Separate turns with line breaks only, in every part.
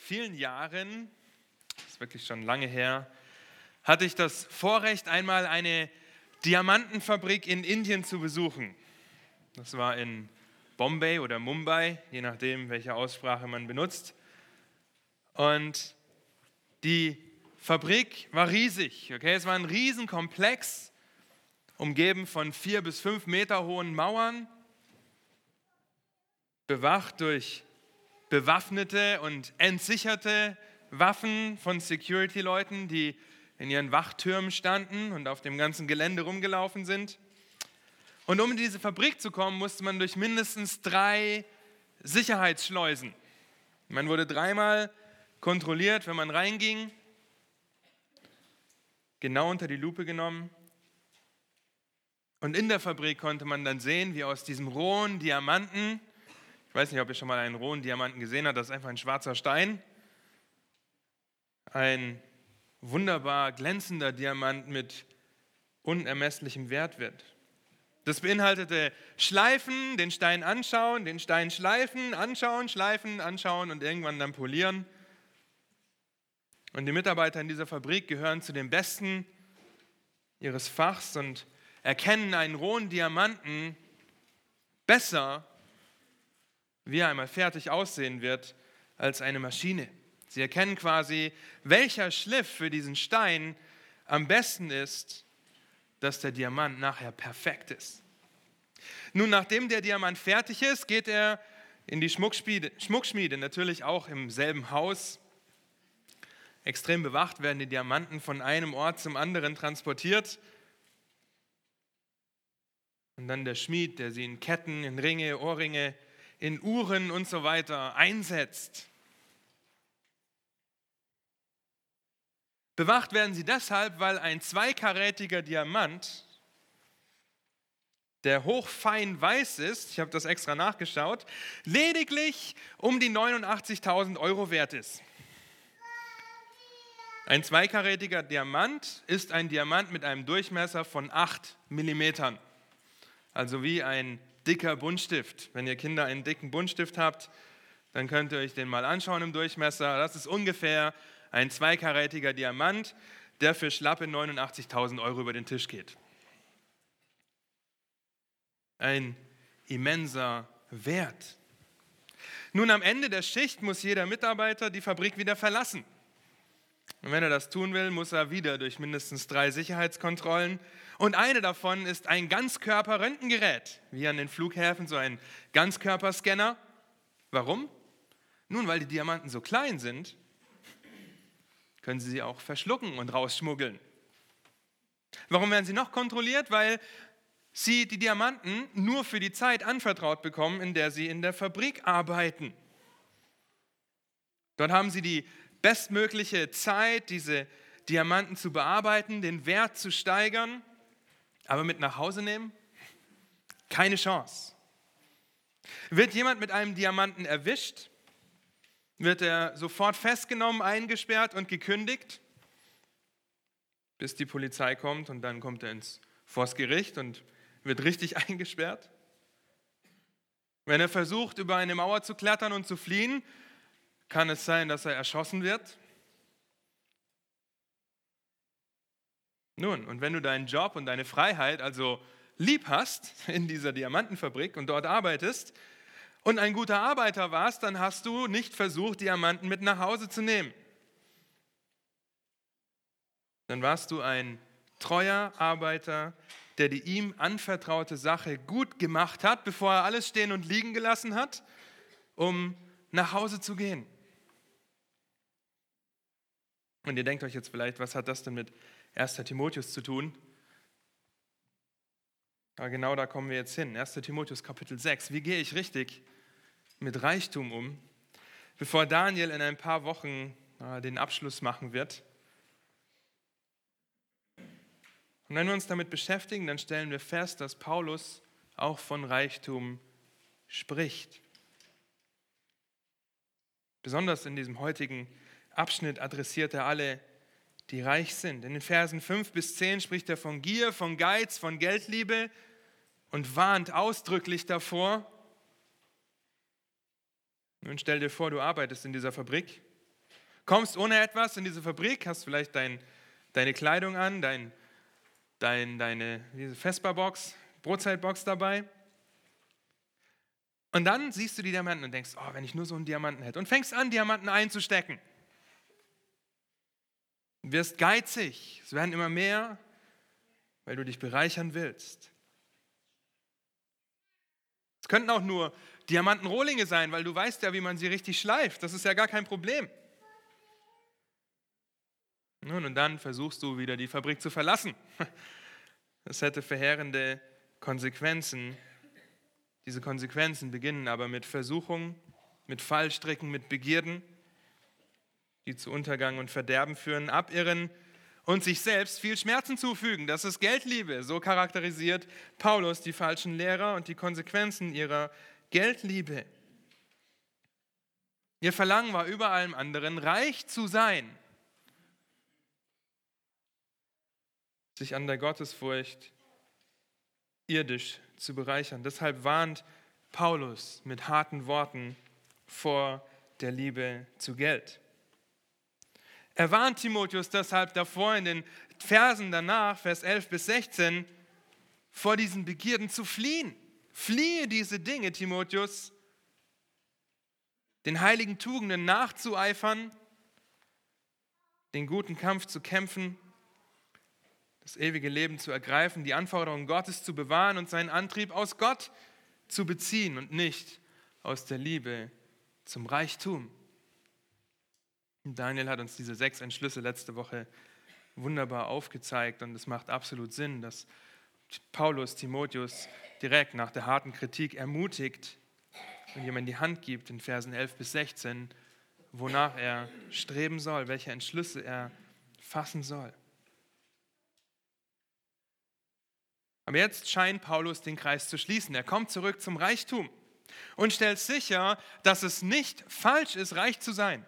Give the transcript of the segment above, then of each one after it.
vielen Jahren, das ist wirklich schon lange her, hatte ich das Vorrecht, einmal eine Diamantenfabrik in Indien zu besuchen. Das war in Bombay oder Mumbai, je nachdem, welche Aussprache man benutzt. Und die Fabrik war riesig. Okay? Es war ein Riesenkomplex, umgeben von vier bis fünf Meter hohen Mauern, bewacht durch bewaffnete und entsicherte Waffen von Security-Leuten, die in ihren Wachtürmen standen und auf dem ganzen Gelände rumgelaufen sind. Und um in diese Fabrik zu kommen, musste man durch mindestens drei Sicherheitsschleusen. Man wurde dreimal kontrolliert, wenn man reinging, genau unter die Lupe genommen. Und in der Fabrik konnte man dann sehen, wie aus diesem rohen Diamanten, ich weiß nicht, ob ihr schon mal einen rohen Diamanten gesehen habt, das ist einfach ein schwarzer Stein, ein wunderbar glänzender Diamant mit unermesslichem Wert wird. Das beinhaltete Schleifen, den Stein anschauen, den Stein schleifen, anschauen, schleifen, anschauen und irgendwann dann polieren. Und die Mitarbeiter in dieser Fabrik gehören zu den Besten ihres Fachs und erkennen einen rohen Diamanten besser, wie er einmal fertig aussehen wird, als eine Maschine. Sie erkennen quasi, welcher Schliff für diesen Stein am besten ist, dass der Diamant nachher perfekt ist. Nun, nachdem der Diamant fertig ist, geht er in die Schmuckschmiede, Schmuckschmiede, natürlich auch im selben Haus. Extrem bewacht werden die Diamanten von einem Ort zum anderen transportiert. Und dann der Schmied, der sie in Ketten, in Ringe, Ohrringe, in Uhren und so weiter einsetzt. Bewacht werden sie deshalb, weil ein zweikarätiger Diamant, der hochfein weiß ist, ich habe das extra nachgeschaut, lediglich um die 89.000 Euro wert ist. Ein zweikarätiger Diamant ist ein Diamant mit einem Durchmesser von 8 mm. Also wie ein dicker Buntstift. Wenn ihr Kinder einen dicken Buntstift habt, dann könnt ihr euch den mal anschauen im Durchmesser. Das ist ungefähr ein zweikarätiger Diamant, der für schlappe 89.000 Euro über den Tisch geht. Ein immenser Wert. Nun, am Ende der Schicht muss jeder Mitarbeiter die Fabrik wieder verlassen. Und wenn er das tun will, muss er wieder durch mindestens drei Sicherheitskontrollen. Und eine davon ist ein Ganzkörper-Röntgengerät, wie an den Flughäfen so ein Ganzkörperscanner. Warum? Nun, weil die Diamanten so klein sind, können Sie sie auch verschlucken und rausschmuggeln. Warum werden sie noch kontrolliert? Weil sie die Diamanten nur für die Zeit anvertraut bekommen, in der sie in der Fabrik arbeiten. Dort haben sie die bestmögliche Zeit, diese Diamanten zu bearbeiten, den Wert zu steigern, aber mit nach Hause nehmen? Keine Chance. Wird jemand mit einem Diamanten erwischt, wird er sofort festgenommen, eingesperrt und gekündigt, bis die Polizei kommt und dann kommt er ins vors Gericht und wird richtig eingesperrt. Wenn er versucht, über eine Mauer zu klettern und zu fliehen, kann es sein, dass er erschossen wird. Nun, und wenn du deinen Job und deine Freiheit also lieb hast in dieser Diamantenfabrik und dort arbeitest, und ein guter Arbeiter warst, dann hast du nicht versucht, Diamanten mit nach Hause zu nehmen. Dann warst du ein treuer Arbeiter, der die ihm anvertraute Sache gut gemacht hat, bevor er alles stehen und liegen gelassen hat, um nach Hause zu gehen. Und ihr denkt euch jetzt vielleicht, was hat das denn mit 1. Timotheus zu tun? Aber genau da kommen wir jetzt hin. 1. Timotheus Kapitel 6. Wie gehe ich richtig mit Reichtum um, bevor Daniel in ein paar Wochen äh, den Abschluss machen wird. Und wenn wir uns damit beschäftigen, dann stellen wir fest, dass Paulus auch von Reichtum spricht. Besonders in diesem heutigen Abschnitt adressiert er alle, die reich sind. In den Versen 5 bis 10 spricht er von Gier, von Geiz, von Geldliebe und warnt ausdrücklich davor, nun stell dir vor, du arbeitest in dieser Fabrik Kommst ohne etwas in diese Fabrik, hast vielleicht dein, deine Kleidung an, dein, dein, deine Vespa-Box, Brotzeitbox dabei. Und dann siehst du die Diamanten und denkst, oh, wenn ich nur so einen Diamanten hätte. Und fängst an, Diamanten einzustecken. Du wirst geizig, es werden immer mehr, weil du dich bereichern willst. Es könnten auch nur Diamantenrohlinge sein, weil du weißt ja, wie man sie richtig schleift. Das ist ja gar kein Problem. Nun, und dann versuchst du wieder die Fabrik zu verlassen. Das hätte verheerende Konsequenzen. Diese Konsequenzen beginnen aber mit Versuchung, mit Fallstricken, mit Begierden, die zu Untergang und Verderben führen, abirren und sich selbst viel Schmerzen zufügen. Das ist Geldliebe. So charakterisiert Paulus die falschen Lehrer und die Konsequenzen ihrer Geldliebe. Ihr Verlangen war über allem anderen, reich zu sein. Sich an der Gottesfurcht irdisch zu bereichern. Deshalb warnt Paulus mit harten Worten vor der Liebe zu Geld. Er warnt Timotheus deshalb davor in den Versen danach, Vers 11 bis 16, vor diesen Begierden zu fliehen. Fliehe diese Dinge, Timotheus, den heiligen Tugenden nachzueifern, den guten Kampf zu kämpfen, das ewige Leben zu ergreifen, die Anforderungen Gottes zu bewahren und seinen Antrieb aus Gott zu beziehen und nicht aus der Liebe zum Reichtum. Daniel hat uns diese sechs Entschlüsse letzte Woche wunderbar aufgezeigt und es macht absolut Sinn, dass Paulus Timotheus direkt nach der harten Kritik ermutigt und in die Hand gibt in Versen 11 bis 16, wonach er streben soll, welche Entschlüsse er fassen soll. Aber jetzt scheint Paulus den Kreis zu schließen. Er kommt zurück zum Reichtum und stellt sicher, dass es nicht falsch ist, reich zu sein.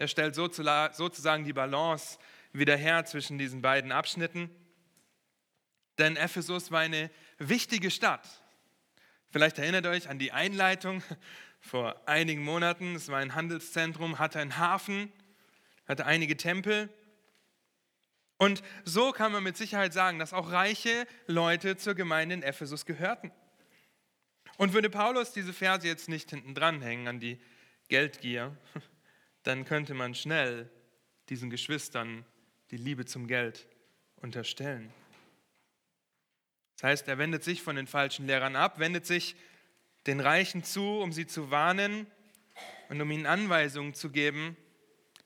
Er stellt sozusagen die Balance wieder her zwischen diesen beiden Abschnitten. Denn Ephesus war eine wichtige Stadt. Vielleicht erinnert euch an die Einleitung vor einigen Monaten. Es war ein Handelszentrum, hatte einen Hafen, hatte einige Tempel. Und so kann man mit Sicherheit sagen, dass auch reiche Leute zur Gemeinde in Ephesus gehörten. Und würde Paulus diese Verse jetzt nicht hinten dranhängen an die Geldgier, dann könnte man schnell diesen Geschwistern die Liebe zum Geld unterstellen. Das heißt, er wendet sich von den falschen Lehrern ab, wendet sich den Reichen zu, um sie zu warnen und um ihnen Anweisungen zu geben,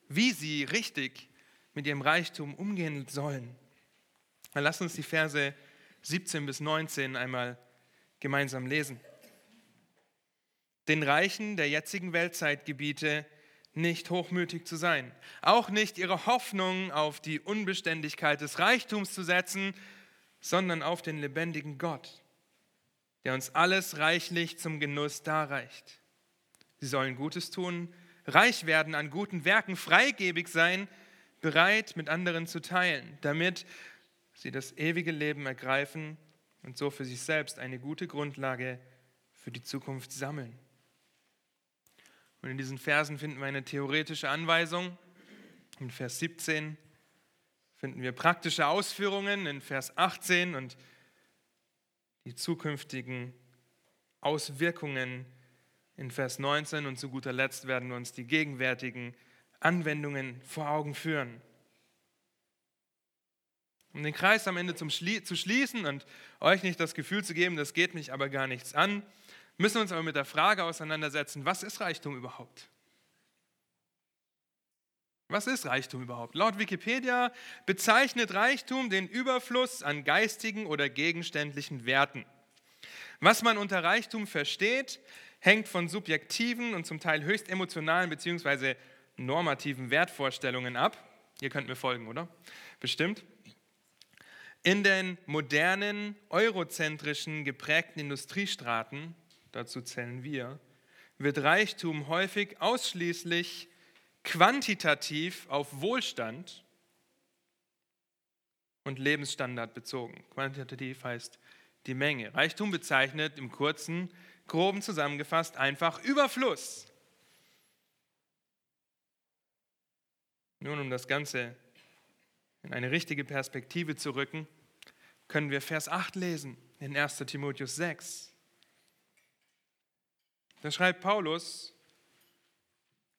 wie sie richtig mit ihrem Reichtum umgehen sollen. Dann lasst uns die Verse 17 bis 19 einmal gemeinsam lesen. Den Reichen der jetzigen Weltzeitgebiete nicht hochmütig zu sein, auch nicht ihre Hoffnung auf die Unbeständigkeit des Reichtums zu setzen, sondern auf den lebendigen Gott, der uns alles reichlich zum Genuss darreicht. Sie sollen Gutes tun, reich werden an guten Werken, freigebig sein, bereit mit anderen zu teilen, damit sie das ewige Leben ergreifen und so für sich selbst eine gute Grundlage für die Zukunft sammeln. Und in diesen Versen finden wir eine theoretische Anweisung. In Vers 17 finden wir praktische Ausführungen in Vers 18 und die zukünftigen Auswirkungen in Vers 19 und zu guter Letzt werden wir uns die gegenwärtigen Anwendungen vor Augen führen. Um den Kreis am Ende zum Schlie zu schließen und euch nicht das Gefühl zu geben, das geht mich aber gar nichts an, müssen wir uns aber mit der Frage auseinandersetzen, was ist Reichtum überhaupt? Was ist Reichtum überhaupt? Laut Wikipedia bezeichnet Reichtum den Überfluss an geistigen oder gegenständlichen Werten. Was man unter Reichtum versteht, hängt von subjektiven und zum Teil höchst emotionalen bzw. normativen Wertvorstellungen ab. Ihr könnt mir folgen, oder? Bestimmt. In den modernen, eurozentrischen geprägten Industriestaaten dazu zählen wir, wird Reichtum häufig ausschließlich quantitativ auf Wohlstand und Lebensstandard bezogen. Quantitativ heißt die Menge. Reichtum bezeichnet im kurzen, groben zusammengefasst einfach Überfluss. Nun, um das Ganze in eine richtige Perspektive zu rücken, können wir Vers 8 lesen in 1 Timotheus 6. Da schreibt Paulus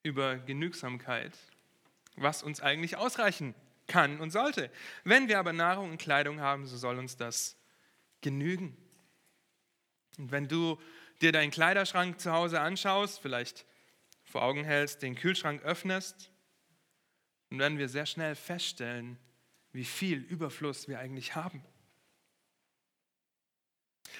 über Genügsamkeit, was uns eigentlich ausreichen kann und sollte. Wenn wir aber Nahrung und Kleidung haben, so soll uns das genügen. Und wenn du dir deinen Kleiderschrank zu Hause anschaust, vielleicht vor Augen hältst, den Kühlschrank öffnest, dann werden wir sehr schnell feststellen, wie viel Überfluss wir eigentlich haben.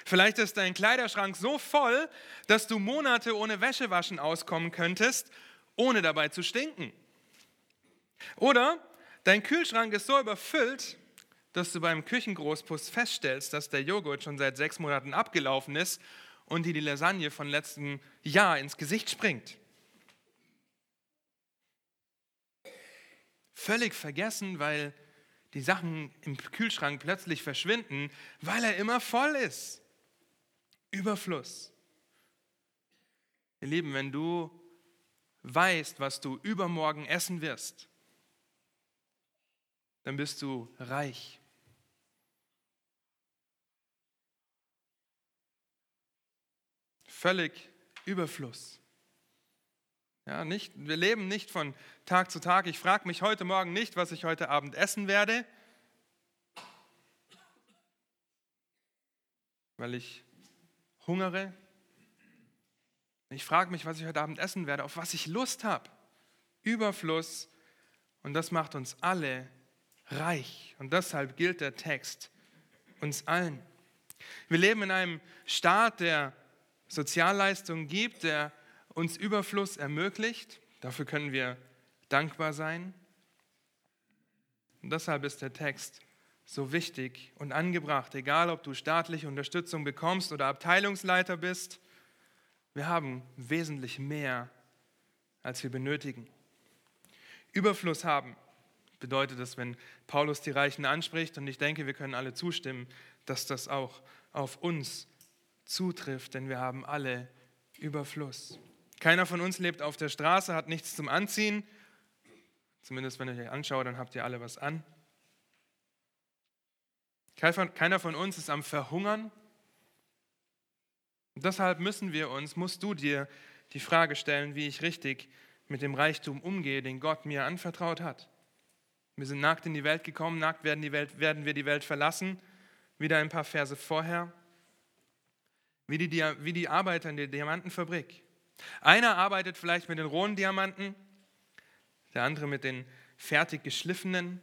Vielleicht ist dein Kleiderschrank so voll, dass du Monate ohne Wäschewaschen auskommen könntest, ohne dabei zu stinken. Oder dein Kühlschrank ist so überfüllt, dass du beim Küchengroßpuss feststellst, dass der Joghurt schon seit sechs Monaten abgelaufen ist und dir die Lasagne von letztem Jahr ins Gesicht springt. Völlig vergessen, weil die Sachen im Kühlschrank plötzlich verschwinden, weil er immer voll ist. Überfluss. Ihr Lieben, wenn du weißt, was du übermorgen essen wirst, dann bist du reich. Völlig Überfluss. Ja, nicht, wir leben nicht von Tag zu Tag. Ich frage mich heute Morgen nicht, was ich heute Abend essen werde, weil ich hungere. Ich frage mich, was ich heute Abend essen werde, auf was ich Lust habe. Überfluss. Und das macht uns alle reich. Und deshalb gilt der Text uns allen. Wir leben in einem Staat, der Sozialleistungen gibt, der uns Überfluss ermöglicht. Dafür können wir dankbar sein. Und deshalb ist der Text so wichtig und angebracht, egal ob du staatliche Unterstützung bekommst oder Abteilungsleiter bist. Wir haben wesentlich mehr, als wir benötigen. Überfluss haben bedeutet es, wenn Paulus die Reichen anspricht, und ich denke, wir können alle zustimmen, dass das auch auf uns zutrifft, denn wir haben alle Überfluss. Keiner von uns lebt auf der Straße, hat nichts zum Anziehen. Zumindest wenn ich euch anschaue, dann habt ihr alle was an. Keiner von uns ist am Verhungern. Deshalb müssen wir uns, musst du dir die Frage stellen, wie ich richtig mit dem Reichtum umgehe, den Gott mir anvertraut hat. Wir sind nackt in die Welt gekommen, nackt werden, die Welt, werden wir die Welt verlassen. Wieder ein paar Verse vorher. Wie die, wie die Arbeiter in der Diamantenfabrik. Einer arbeitet vielleicht mit den rohen Diamanten, der andere mit den fertig geschliffenen.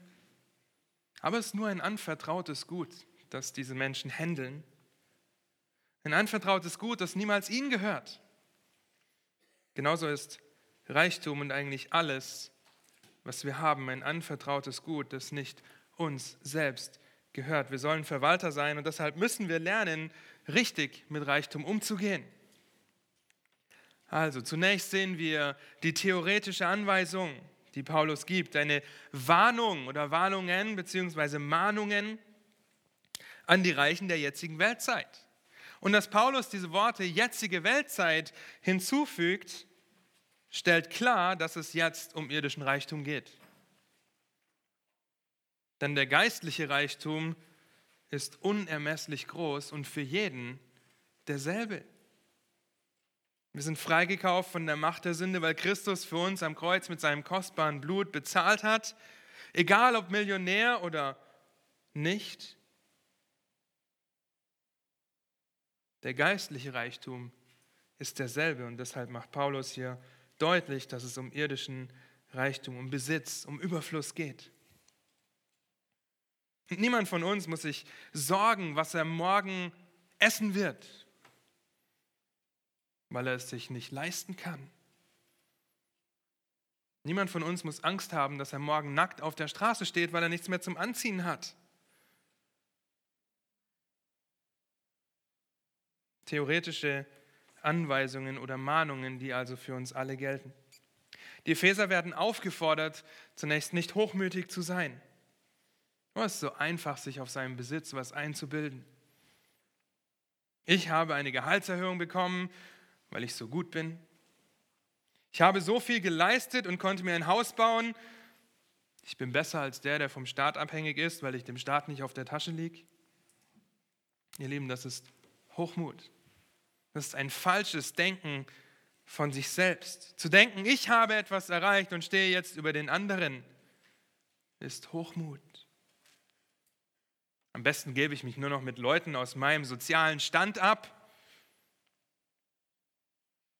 Aber es ist nur ein anvertrautes Gut, das diese Menschen händeln. Ein anvertrautes Gut, das niemals ihnen gehört. Genauso ist Reichtum und eigentlich alles, was wir haben, ein anvertrautes Gut, das nicht uns selbst gehört. Wir sollen Verwalter sein und deshalb müssen wir lernen, richtig mit Reichtum umzugehen. Also zunächst sehen wir die theoretische Anweisung, die Paulus gibt, eine Warnung oder Warnungen bzw. Mahnungen an die Reichen der jetzigen Weltzeit. Und dass Paulus diese Worte jetzige Weltzeit hinzufügt, stellt klar, dass es jetzt um irdischen Reichtum geht. Denn der geistliche Reichtum ist unermesslich groß und für jeden derselbe. Wir sind freigekauft von der Macht der Sünde, weil Christus für uns am Kreuz mit seinem kostbaren Blut bezahlt hat. Egal ob Millionär oder nicht. Der geistliche Reichtum ist derselbe und deshalb macht Paulus hier deutlich, dass es um irdischen Reichtum, um Besitz, um Überfluss geht. Niemand von uns muss sich sorgen, was er morgen essen wird, weil er es sich nicht leisten kann. Niemand von uns muss Angst haben, dass er morgen nackt auf der Straße steht, weil er nichts mehr zum Anziehen hat. Theoretische Anweisungen oder Mahnungen, die also für uns alle gelten. Die Epheser werden aufgefordert, zunächst nicht hochmütig zu sein. es ist so einfach, sich auf seinem Besitz was einzubilden. Ich habe eine Gehaltserhöhung bekommen, weil ich so gut bin. Ich habe so viel geleistet und konnte mir ein Haus bauen, Ich bin besser als der, der vom Staat abhängig ist, weil ich dem Staat nicht auf der Tasche liege. Ihr Lieben, das ist Hochmut. Das ist ein falsches Denken von sich selbst. Zu denken, ich habe etwas erreicht und stehe jetzt über den anderen, ist Hochmut. Am besten gebe ich mich nur noch mit Leuten aus meinem sozialen Stand ab.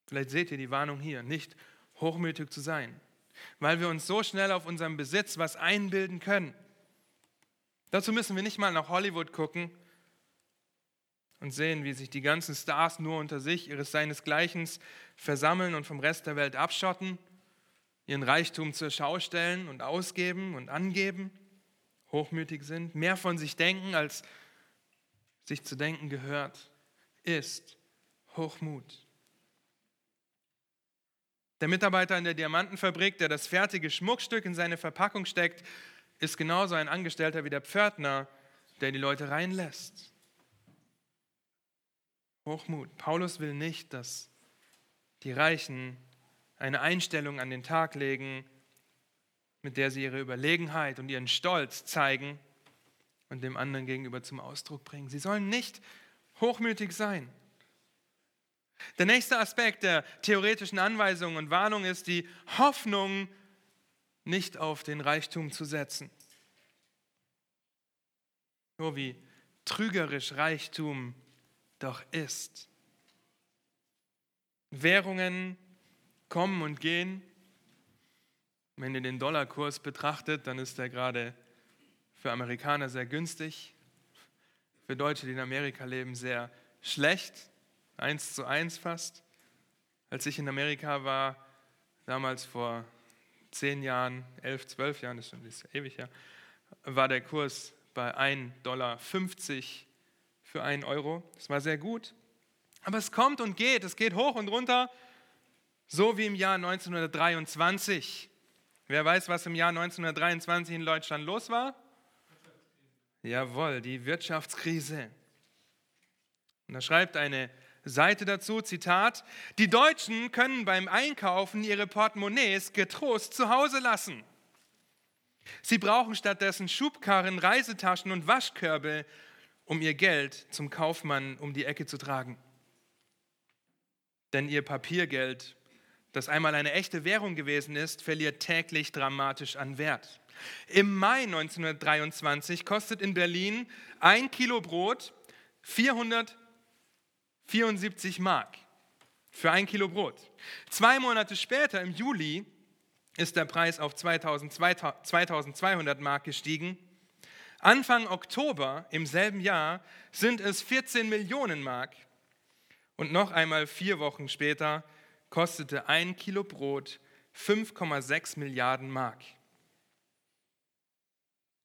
Vielleicht seht ihr die Warnung hier, nicht hochmütig zu sein, weil wir uns so schnell auf unserem Besitz was einbilden können. Dazu müssen wir nicht mal nach Hollywood gucken und sehen, wie sich die ganzen Stars nur unter sich ihres seinesgleichen versammeln und vom Rest der Welt abschotten, ihren Reichtum zur Schau stellen und ausgeben und angeben, hochmütig sind, mehr von sich denken, als sich zu denken gehört, ist Hochmut. Der Mitarbeiter in der Diamantenfabrik, der das fertige Schmuckstück in seine Verpackung steckt, ist genauso ein Angestellter wie der Pförtner, der die Leute reinlässt. Hochmut. Paulus will nicht, dass die Reichen eine Einstellung an den Tag legen, mit der sie ihre Überlegenheit und ihren Stolz zeigen und dem anderen gegenüber zum Ausdruck bringen. Sie sollen nicht hochmütig sein. Der nächste Aspekt der theoretischen Anweisungen und Warnung ist die Hoffnung, nicht auf den Reichtum zu setzen. Nur wie trügerisch Reichtum doch ist. Währungen kommen und gehen. Wenn ihr den Dollarkurs betrachtet, dann ist er gerade für Amerikaner sehr günstig, für Deutsche, die in Amerika leben, sehr schlecht eins zu eins fast. Als ich in Amerika war, damals vor zehn Jahren, elf, zwölf Jahren, das ist ewig her, war der Kurs bei 1,50 Dollar für einen Euro. Das war sehr gut. Aber es kommt und geht, es geht hoch und runter, so wie im Jahr 1923. Wer weiß, was im Jahr 1923 in Deutschland los war? Jawohl, die Wirtschaftskrise. Und da schreibt eine Seite dazu, Zitat, die Deutschen können beim Einkaufen ihre Portemonnaies getrost zu Hause lassen. Sie brauchen stattdessen Schubkarren, Reisetaschen und Waschkörbe, um ihr Geld zum Kaufmann um die Ecke zu tragen. Denn ihr Papiergeld, das einmal eine echte Währung gewesen ist, verliert täglich dramatisch an Wert. Im Mai 1923 kostet in Berlin ein Kilo Brot 400 74 Mark für ein Kilo Brot. Zwei Monate später, im Juli, ist der Preis auf 2200 Mark gestiegen. Anfang Oktober im selben Jahr sind es 14 Millionen Mark. Und noch einmal vier Wochen später kostete ein Kilo Brot 5,6 Milliarden Mark.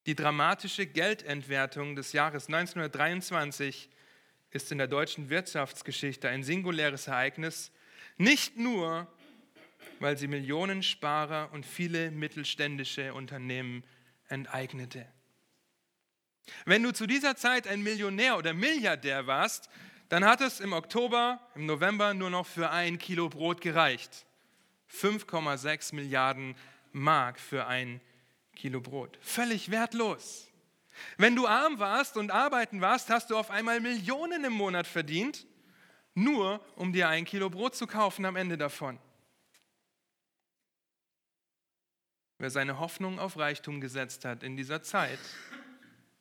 Die dramatische Geldentwertung des Jahres 1923 ist in der deutschen Wirtschaftsgeschichte ein singuläres Ereignis, nicht nur, weil sie Millionen Sparer und viele mittelständische Unternehmen enteignete. Wenn du zu dieser Zeit ein Millionär oder Milliardär warst, dann hat es im Oktober, im November nur noch für ein Kilo Brot gereicht. 5,6 Milliarden Mark für ein Kilo Brot. Völlig wertlos. Wenn du arm warst und arbeiten warst, hast du auf einmal Millionen im Monat verdient, nur um dir ein Kilo Brot zu kaufen am Ende davon. Wer seine Hoffnung auf Reichtum gesetzt hat in dieser Zeit,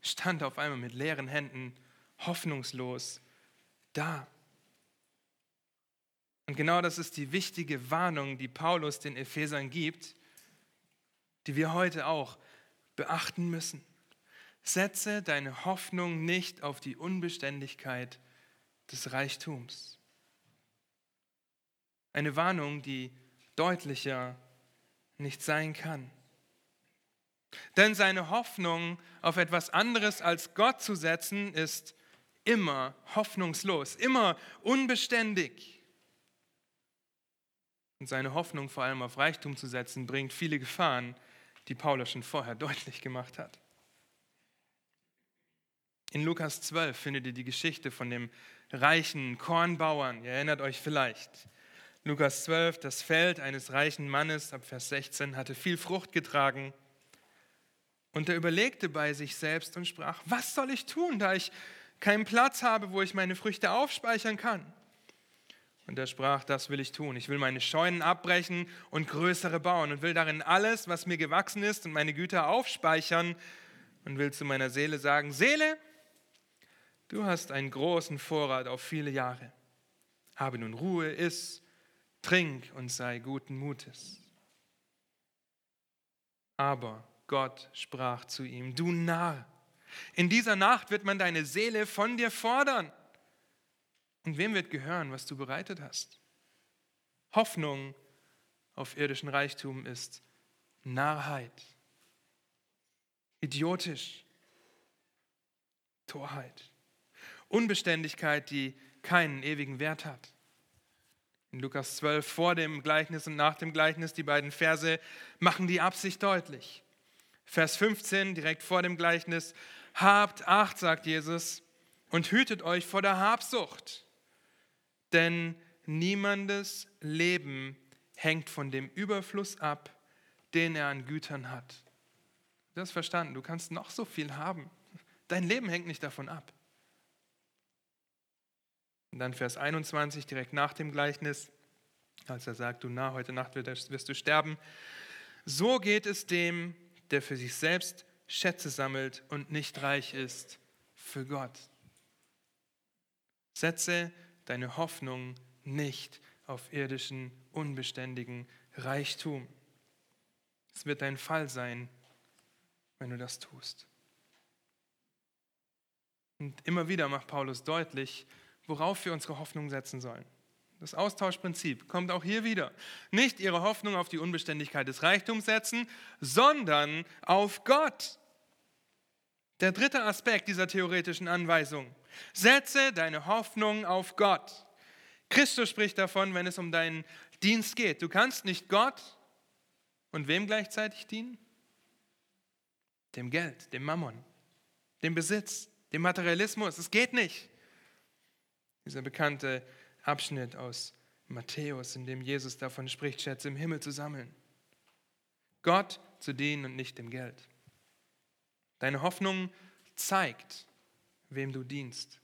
stand auf einmal mit leeren Händen hoffnungslos da. Und genau das ist die wichtige Warnung, die Paulus den Ephesern gibt, die wir heute auch beachten müssen. Setze deine Hoffnung nicht auf die Unbeständigkeit des Reichtums. Eine Warnung, die deutlicher nicht sein kann. Denn seine Hoffnung auf etwas anderes als Gott zu setzen, ist immer hoffnungslos, immer unbeständig. Und seine Hoffnung vor allem auf Reichtum zu setzen, bringt viele Gefahren, die Paulus schon vorher deutlich gemacht hat. In Lukas 12 findet ihr die Geschichte von dem reichen Kornbauern. Ihr erinnert euch vielleicht. Lukas 12, das Feld eines reichen Mannes, ab Vers 16, hatte viel Frucht getragen. Und er überlegte bei sich selbst und sprach, was soll ich tun, da ich keinen Platz habe, wo ich meine Früchte aufspeichern kann? Und er sprach, das will ich tun. Ich will meine Scheunen abbrechen und größere bauen und will darin alles, was mir gewachsen ist und meine Güter aufspeichern und will zu meiner Seele sagen, Seele, du hast einen großen Vorrat auf viele Jahre. Habe nun Ruhe, iss, trink und sei guten Mutes. Aber Gott sprach zu ihm, du Narr, in dieser Nacht wird man deine Seele von dir fordern. Und wem wird gehören, was du bereitet hast? Hoffnung auf irdischen Reichtum ist Narrheit, idiotisch, Torheit, Unbeständigkeit, die keinen ewigen Wert hat. In Lukas 12 vor dem Gleichnis und nach dem Gleichnis, die beiden Verse machen die Absicht deutlich. Vers 15, direkt vor dem Gleichnis, habt Acht, sagt Jesus, und hütet euch vor der Habsucht denn niemandes Leben hängt von dem Überfluss ab, den er an Gütern hat. Du hast verstanden, du kannst noch so viel haben. Dein Leben hängt nicht davon ab. Und dann Vers 21, direkt nach dem Gleichnis, als er sagt, du na, heute Nacht wirst du sterben. So geht es dem, der für sich selbst Schätze sammelt und nicht reich ist für Gott. Setze deine Hoffnung nicht auf irdischen, unbeständigen Reichtum. Es wird dein Fall sein, wenn du das tust. Und immer wieder macht Paulus deutlich, worauf wir unsere Hoffnung setzen sollen. Das Austauschprinzip kommt auch hier wieder. Nicht ihre Hoffnung auf die Unbeständigkeit des Reichtums setzen, sondern auf Gott. Der dritte Aspekt dieser theoretischen Anweisung. Setze deine Hoffnung auf Gott. Christus spricht davon, wenn es um deinen Dienst geht. Du kannst nicht Gott und wem gleichzeitig dienen? Dem Geld, dem Mammon, dem Besitz, dem Materialismus. Es geht nicht. Dieser bekannte Abschnitt aus Matthäus, in dem Jesus davon spricht, Schätze im Himmel zu sammeln. Gott zu dienen und nicht dem Geld. Deine Hoffnung zeigt, wem du dienst.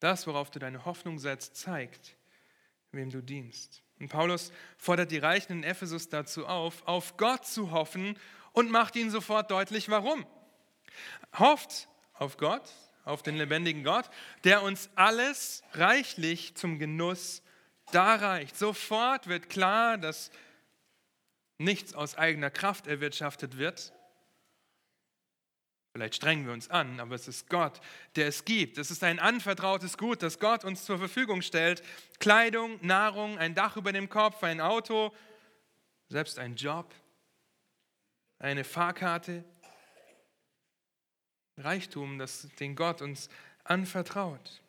Das, worauf du deine Hoffnung setzt, zeigt, wem du dienst. Und Paulus fordert die Reichen in Ephesus dazu auf, auf Gott zu hoffen und macht ihnen sofort deutlich, warum. Hofft auf Gott, auf den lebendigen Gott, der uns alles reichlich zum Genuss darreicht. Sofort wird klar, dass nichts aus eigener Kraft erwirtschaftet wird, Vielleicht strengen wir uns an, aber es ist Gott, der es gibt. Es ist ein anvertrautes Gut, das Gott uns zur Verfügung stellt. Kleidung, Nahrung, ein Dach über dem Kopf, ein Auto, selbst ein Job, eine Fahrkarte. Reichtum, das den Gott uns anvertraut.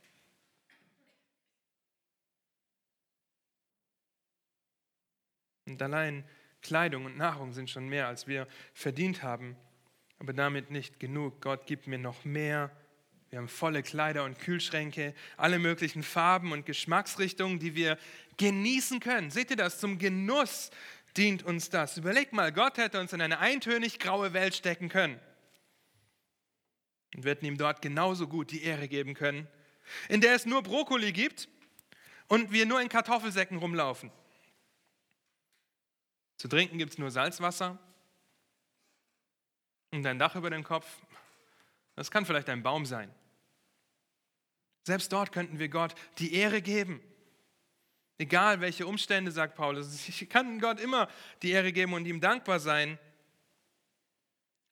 Und allein Kleidung und Nahrung sind schon mehr, als wir verdient haben aber damit nicht genug. Gott gibt mir noch mehr. Wir haben volle Kleider und Kühlschränke, alle möglichen Farben und Geschmacksrichtungen, die wir genießen können. Seht ihr das? Zum Genuss dient uns das. Überlegt mal, Gott hätte uns in eine eintönig graue Welt stecken können. Und wir hätten ihm dort genauso gut die Ehre geben können, in der es nur Brokkoli gibt und wir nur in Kartoffelsäcken rumlaufen. Zu trinken gibt es nur Salzwasser und ein Dach über dem Kopf, das kann vielleicht ein Baum sein. Selbst dort könnten wir Gott die Ehre geben. Egal welche Umstände, sagt Paulus. Ich kann Gott immer die Ehre geben und ihm dankbar sein.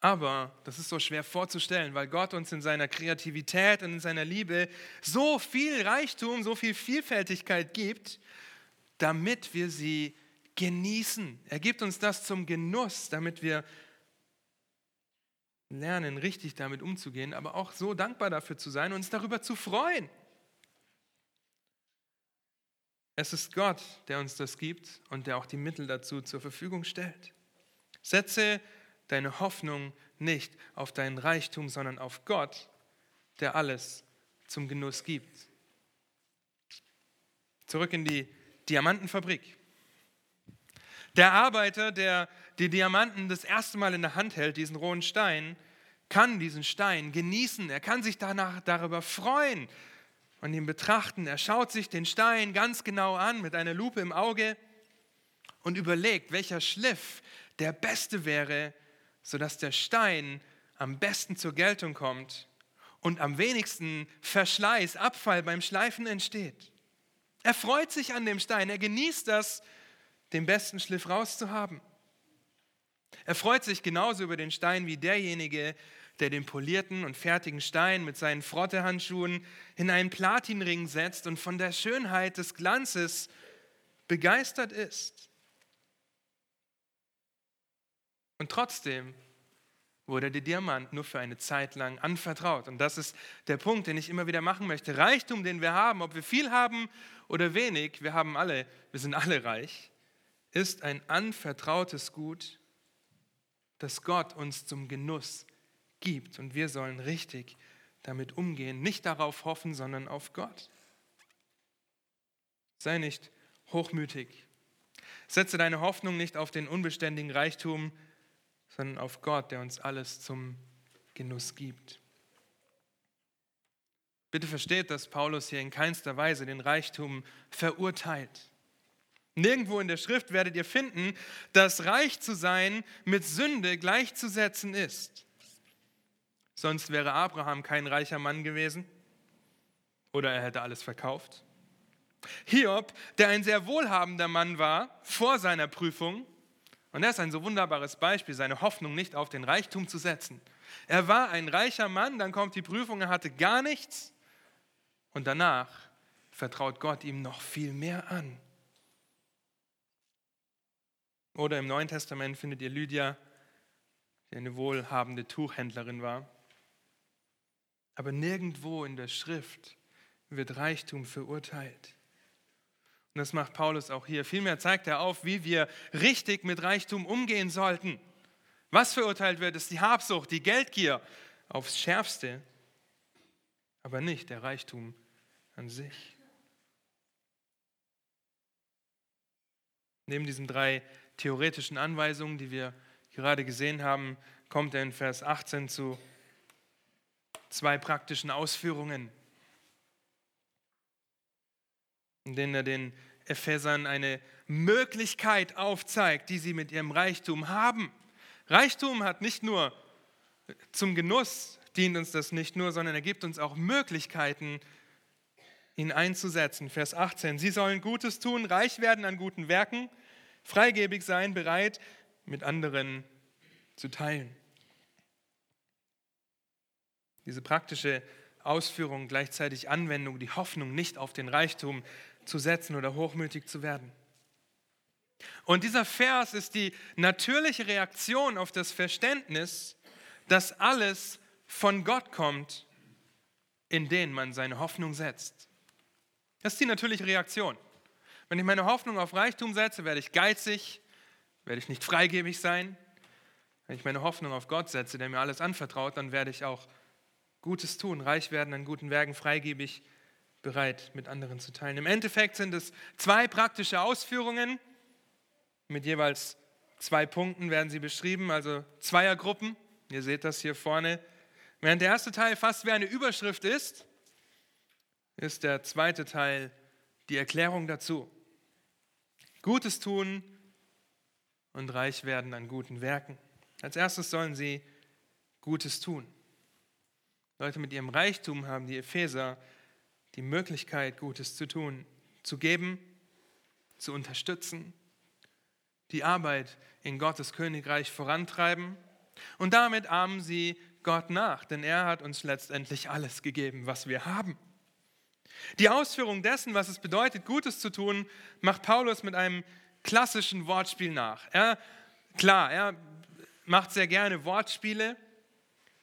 Aber das ist so schwer vorzustellen, weil Gott uns in seiner Kreativität und in seiner Liebe so viel Reichtum, so viel Vielfältigkeit gibt, damit wir sie genießen. Er gibt uns das zum Genuss, damit wir lernen, richtig damit umzugehen, aber auch so dankbar dafür zu sein und uns darüber zu freuen. Es ist Gott, der uns das gibt und der auch die Mittel dazu zur Verfügung stellt. Setze deine Hoffnung nicht auf deinen Reichtum, sondern auf Gott, der alles zum Genuss gibt. Zurück in die Diamantenfabrik. Der Arbeiter, der die Diamanten das erste Mal in der Hand hält, diesen rohen Stein, kann diesen Stein genießen. Er kann sich danach darüber freuen und ihn betrachten. Er schaut sich den Stein ganz genau an mit einer Lupe im Auge und überlegt, welcher Schliff der beste wäre, sodass der Stein am besten zur Geltung kommt und am wenigsten Verschleiß, Abfall beim Schleifen entsteht. Er freut sich an dem Stein, er genießt das, den besten Schliff rauszuhaben. Er freut sich genauso über den Stein wie derjenige, der den polierten und fertigen Stein mit seinen Frottehandschuhen in einen Platinring setzt und von der Schönheit des Glanzes begeistert ist. Und trotzdem wurde der Diamant nur für eine Zeit lang anvertraut. Und das ist der Punkt, den ich immer wieder machen möchte. Reichtum, den wir haben, ob wir viel haben oder wenig, wir haben alle, wir sind alle reich, ist ein anvertrautes Gut, das Gott uns zum Genuss gibt. Und wir sollen richtig damit umgehen, nicht darauf hoffen, sondern auf Gott. Sei nicht hochmütig. Setze deine Hoffnung nicht auf den unbeständigen Reichtum, sondern auf Gott, der uns alles zum Genuss gibt. Bitte versteht, dass Paulus hier in keinster Weise den Reichtum verurteilt. Nirgendwo in der Schrift werdet ihr finden, dass reich zu sein mit Sünde gleichzusetzen ist. Sonst wäre Abraham kein reicher Mann gewesen oder er hätte alles verkauft. Hiob, der ein sehr wohlhabender Mann war vor seiner Prüfung, und er ist ein so wunderbares Beispiel, seine Hoffnung nicht auf den Reichtum zu setzen. Er war ein reicher Mann, dann kommt die Prüfung, er hatte gar nichts und danach vertraut Gott ihm noch viel mehr an. Oder im Neuen Testament findet ihr Lydia, die eine wohlhabende Tuchhändlerin war. Aber nirgendwo in der Schrift wird Reichtum verurteilt. Und das macht Paulus auch hier. Vielmehr zeigt er auf, wie wir richtig mit Reichtum umgehen sollten. Was verurteilt wird, ist die Habsucht, die Geldgier aufs Schärfste, aber nicht der Reichtum an sich. Neben diesen drei theoretischen Anweisungen, die wir gerade gesehen haben, kommt er in Vers 18 zu zwei praktischen Ausführungen in denen er den Ephesern eine Möglichkeit aufzeigt, die sie mit ihrem Reichtum haben. Reichtum hat nicht nur zum Genuss, dient uns das nicht nur, sondern er gibt uns auch Möglichkeiten, ihn einzusetzen. Vers 18, sie sollen Gutes tun, reich werden an guten Werken, freigebig sein, bereit, mit anderen zu teilen. Diese praktische Ausführung, gleichzeitig Anwendung, die Hoffnung nicht auf den Reichtum, zu setzen oder hochmütig zu werden. Und dieser Vers ist die natürliche Reaktion auf das Verständnis, dass alles von Gott kommt, in den man seine Hoffnung setzt. Das ist die natürliche Reaktion. Wenn ich meine Hoffnung auf Reichtum setze, werde ich geizig, werde ich nicht freigebig sein. Wenn ich meine Hoffnung auf Gott setze, der mir alles anvertraut, dann werde ich auch Gutes tun, reich werden an guten Werken, freigebig bereit, mit anderen zu teilen. Im Endeffekt sind es zwei praktische Ausführungen. Mit jeweils zwei Punkten werden sie beschrieben, also Zweiergruppen. Ihr seht das hier vorne. Während der erste Teil fast wie eine Überschrift ist, ist der zweite Teil die Erklärung dazu. Gutes tun und reich werden an guten Werken. Als erstes sollen sie Gutes tun. Leute mit ihrem Reichtum haben die Epheser die Möglichkeit, Gutes zu tun, zu geben, zu unterstützen, die Arbeit in Gottes Königreich vorantreiben und damit ahmen sie Gott nach, denn er hat uns letztendlich alles gegeben, was wir haben. Die Ausführung dessen, was es bedeutet, Gutes zu tun, macht Paulus mit einem klassischen Wortspiel nach. Er, klar, er macht sehr gerne Wortspiele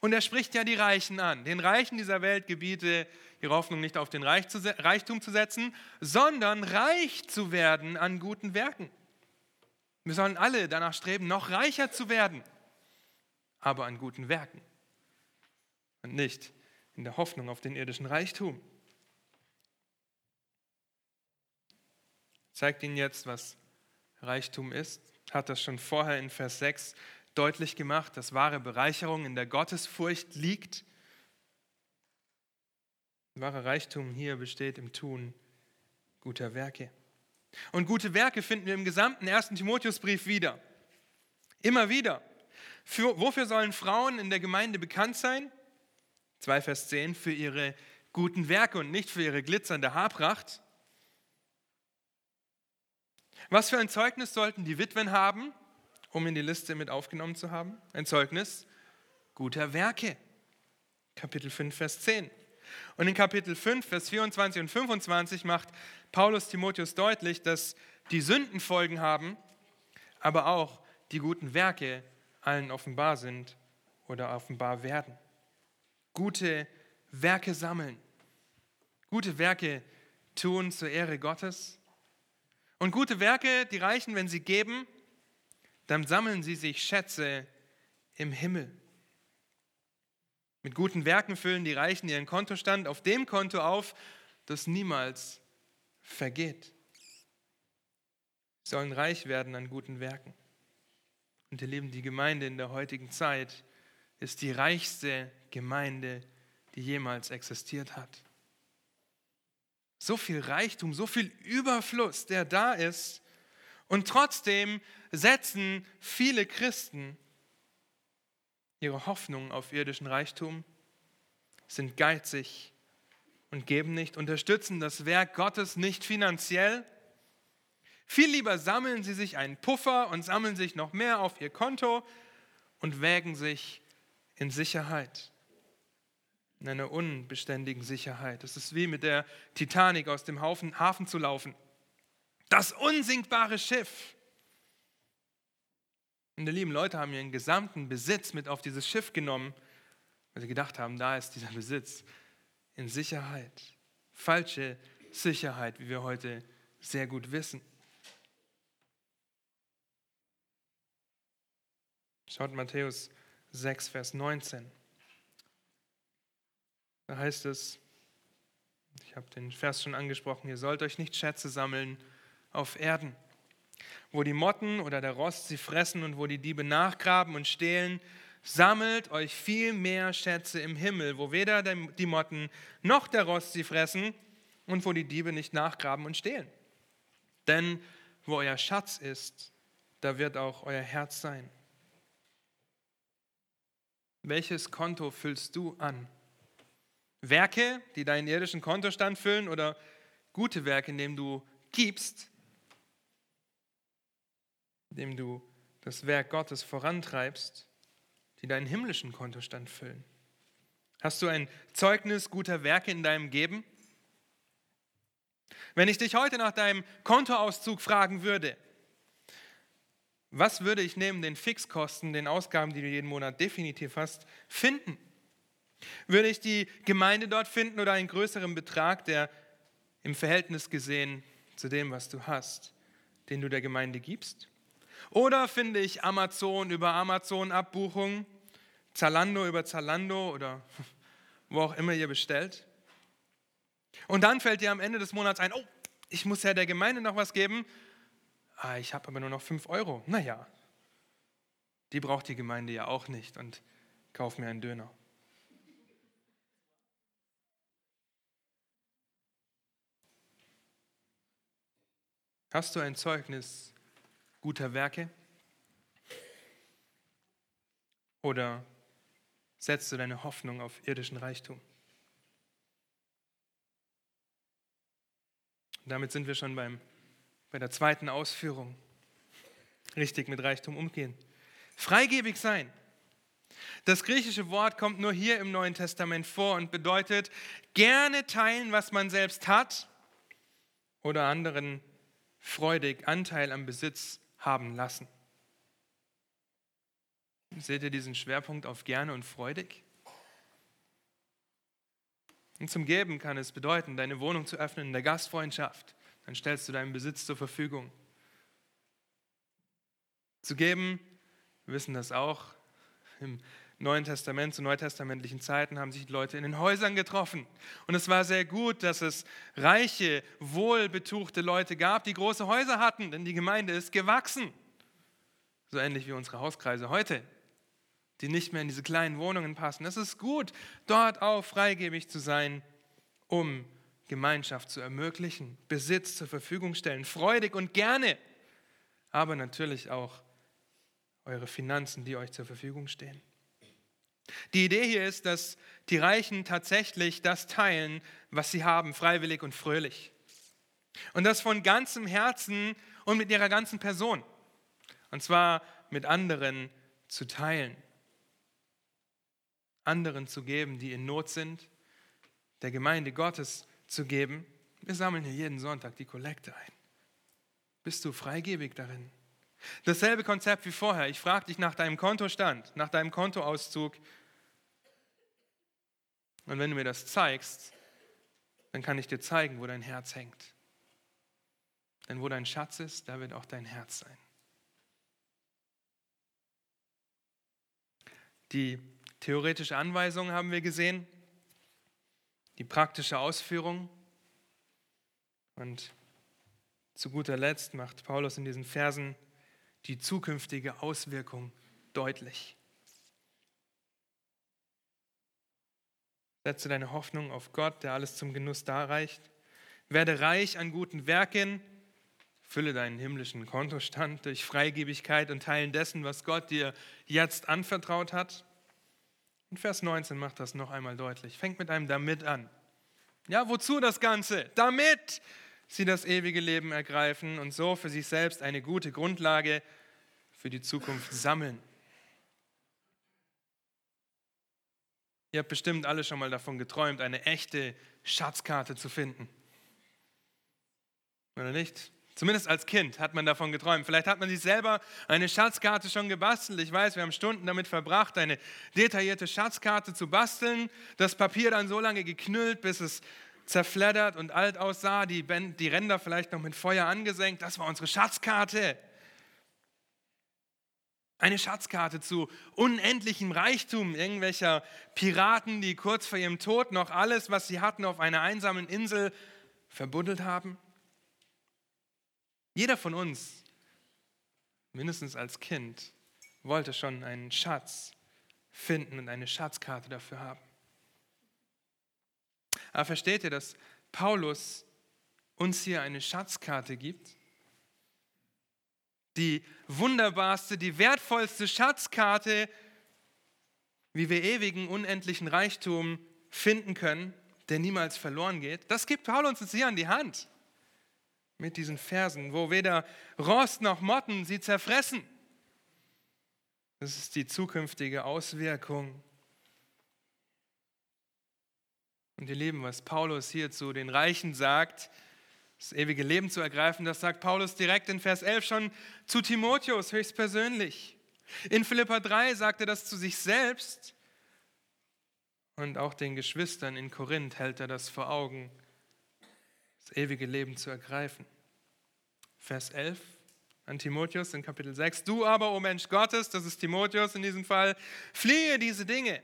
und er spricht ja die Reichen an. Den Reichen dieser Welt gebiete ihre Hoffnung nicht auf den Reichtum zu setzen, sondern reich zu werden an guten Werken. Wir sollen alle danach streben, noch reicher zu werden, aber an guten Werken und nicht in der Hoffnung auf den irdischen Reichtum. Zeigt Ihnen jetzt, was Reichtum ist. hat das schon vorher in Vers 6 deutlich gemacht, dass wahre Bereicherung in der Gottesfurcht liegt. Wahrer Reichtum hier besteht im Tun guter Werke. Und gute Werke finden wir im gesamten ersten Timotheusbrief wieder. Immer wieder. Für, wofür sollen Frauen in der Gemeinde bekannt sein? 2 Vers 10, für ihre guten Werke und nicht für ihre glitzernde Haarpracht. Was für ein Zeugnis sollten die Witwen haben, um in die Liste mit aufgenommen zu haben? Ein Zeugnis guter Werke. Kapitel 5, Vers 10. Und in Kapitel 5, Vers 24 und 25 macht Paulus Timotheus deutlich, dass die Sünden Folgen haben, aber auch die guten Werke allen offenbar sind oder offenbar werden. Gute Werke sammeln. Gute Werke tun zur Ehre Gottes. Und gute Werke, die reichen, wenn sie geben, dann sammeln sie sich Schätze im Himmel. Mit guten Werken füllen die Reichen ihren Kontostand auf dem Konto auf, das niemals vergeht. Sie sollen reich werden an guten Werken. Und ihr Lieben, die Gemeinde in der heutigen Zeit ist die reichste Gemeinde, die jemals existiert hat. So viel Reichtum, so viel Überfluss, der da ist. Und trotzdem setzen viele Christen ihre Hoffnung auf irdischen Reichtum, sind geizig und geben nicht, unterstützen das Werk Gottes nicht finanziell. Viel lieber sammeln sie sich einen Puffer und sammeln sich noch mehr auf ihr Konto und wägen sich in Sicherheit, in einer unbeständigen Sicherheit. Es ist wie mit der Titanic aus dem Hafen zu laufen. Das unsinkbare Schiff und die lieben Leute haben ihren gesamten Besitz mit auf dieses Schiff genommen, weil sie gedacht haben, da ist dieser Besitz in Sicherheit. Falsche Sicherheit, wie wir heute sehr gut wissen. Schaut Matthäus 6, Vers 19. Da heißt es, ich habe den Vers schon angesprochen, ihr sollt euch nicht Schätze sammeln auf Erden wo die Motten oder der Rost sie fressen und wo die Diebe nachgraben und stehlen, sammelt euch viel mehr Schätze im Himmel, wo weder die Motten noch der Rost sie fressen und wo die Diebe nicht nachgraben und stehlen. Denn wo euer Schatz ist, da wird auch euer Herz sein. Welches Konto füllst du an? Werke, die deinen irdischen Kontostand füllen oder gute Werke, indem du gibst indem du das Werk Gottes vorantreibst, die deinen himmlischen Kontostand füllen? Hast du ein Zeugnis guter Werke in deinem Geben? Wenn ich dich heute nach deinem Kontoauszug fragen würde, was würde ich neben den Fixkosten, den Ausgaben, die du jeden Monat definitiv hast, finden? Würde ich die Gemeinde dort finden oder einen größeren Betrag, der im Verhältnis gesehen zu dem, was du hast, den du der Gemeinde gibst? Oder finde ich Amazon über Amazon Abbuchung, Zalando über Zalando oder wo auch immer ihr bestellt. Und dann fällt dir am Ende des Monats ein, oh, ich muss ja der Gemeinde noch was geben. Ah, ich habe aber nur noch 5 Euro. Naja, die braucht die Gemeinde ja auch nicht und kauf mir einen Döner. Hast du ein Zeugnis guter Werke? Oder setzt du deine Hoffnung auf irdischen Reichtum? damit sind wir schon beim, bei der zweiten Ausführung. Richtig mit Reichtum umgehen. Freigebig sein. Das griechische Wort kommt nur hier im Neuen Testament vor und bedeutet gerne teilen, was man selbst hat oder anderen freudig Anteil am Besitz haben lassen. Seht ihr diesen Schwerpunkt auf gerne und freudig? Und zum Geben kann es bedeuten, deine Wohnung zu öffnen in der Gastfreundschaft. Dann stellst du deinen Besitz zur Verfügung. Zu geben, wir wissen das auch, im Neuen Testament, zu neutestamentlichen Zeiten haben sich die Leute in den Häusern getroffen. Und es war sehr gut, dass es reiche, wohlbetuchte Leute gab, die große Häuser hatten, denn die Gemeinde ist gewachsen. So ähnlich wie unsere Hauskreise heute, die nicht mehr in diese kleinen Wohnungen passen. Es ist gut, dort auch freigebig zu sein, um Gemeinschaft zu ermöglichen, Besitz zur Verfügung stellen, freudig und gerne, aber natürlich auch eure Finanzen, die euch zur Verfügung stehen. Die Idee hier ist, dass die Reichen tatsächlich das teilen, was sie haben, freiwillig und fröhlich. Und das von ganzem Herzen und mit ihrer ganzen Person. Und zwar mit anderen zu teilen. Anderen zu geben, die in Not sind. Der Gemeinde Gottes zu geben. Wir sammeln hier jeden Sonntag die Kollekte ein. Bist du freigebig darin? Dasselbe Konzept wie vorher. Ich frage dich nach deinem Kontostand, nach deinem Kontoauszug. Und wenn du mir das zeigst, dann kann ich dir zeigen, wo dein Herz hängt. Denn wo dein Schatz ist, da wird auch dein Herz sein. Die theoretische Anweisung haben wir gesehen, die praktische Ausführung. Und zu guter Letzt macht Paulus in diesen Versen die zukünftige Auswirkung deutlich. Setze deine Hoffnung auf Gott, der alles zum Genuss darreicht. Werde reich an guten Werken. Fülle deinen himmlischen Kontostand durch Freigebigkeit und Teilen dessen, was Gott dir jetzt anvertraut hat. Und Vers 19 macht das noch einmal deutlich. Fängt mit einem damit an. Ja, wozu das Ganze? Damit sie das ewige Leben ergreifen und so für sich selbst eine gute Grundlage für die Zukunft sammeln. Ihr habt bestimmt alle schon mal davon geträumt, eine echte Schatzkarte zu finden. Oder nicht? Zumindest als Kind hat man davon geträumt. Vielleicht hat man sich selber eine Schatzkarte schon gebastelt. Ich weiß, wir haben Stunden damit verbracht, eine detaillierte Schatzkarte zu basteln. Das Papier dann so lange geknüllt, bis es zerfleddert und alt aussah, die, die Ränder vielleicht noch mit Feuer angesenkt. Das war unsere Schatzkarte. Eine Schatzkarte zu unendlichem Reichtum irgendwelcher Piraten, die kurz vor ihrem Tod noch alles, was sie hatten, auf einer einsamen Insel verbuddelt haben. Jeder von uns, mindestens als Kind, wollte schon einen Schatz finden und eine Schatzkarte dafür haben. Aber versteht ihr, dass Paulus uns hier eine Schatzkarte gibt? Die wunderbarste, die wertvollste Schatzkarte, wie wir ewigen, unendlichen Reichtum finden können, der niemals verloren geht. Das gibt Paulus uns hier an die Hand mit diesen Versen, wo weder Rost noch Motten sie zerfressen. Das ist die zukünftige Auswirkung Und ihr Lieben, was Paulus hier zu den Reichen sagt, das ewige Leben zu ergreifen, das sagt Paulus direkt in Vers 11 schon zu Timotheus höchstpersönlich. In Philippa 3 sagt er das zu sich selbst und auch den Geschwistern in Korinth hält er das vor Augen, das ewige Leben zu ergreifen. Vers 11 an Timotheus in Kapitel 6. Du aber, o oh Mensch Gottes, das ist Timotheus in diesem Fall, fliehe diese Dinge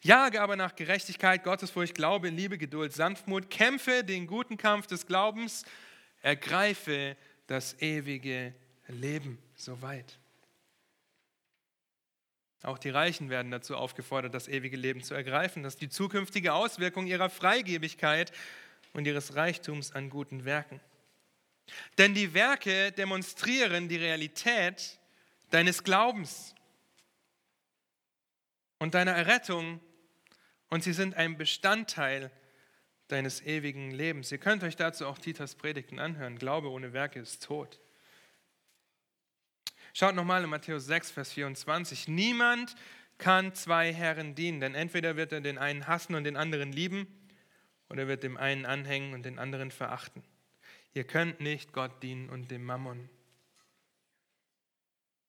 Jage aber nach Gerechtigkeit, Gottesfurcht, Glaube, Liebe, Geduld, Sanftmut, kämpfe den guten Kampf des Glaubens, ergreife das ewige Leben soweit. Auch die Reichen werden dazu aufgefordert, das ewige Leben zu ergreifen. Das ist die zukünftige Auswirkung ihrer Freigebigkeit und ihres Reichtums an guten Werken. Denn die Werke demonstrieren die Realität deines Glaubens und deiner Errettung und sie sind ein Bestandteil deines ewigen Lebens. Ihr könnt euch dazu auch Titas Predigten anhören. Glaube ohne Werke ist tot. Schaut nochmal in Matthäus 6, Vers 24. Niemand kann zwei Herren dienen, denn entweder wird er den einen hassen und den anderen lieben, oder wird dem einen anhängen und den anderen verachten. Ihr könnt nicht Gott dienen und dem Mammon.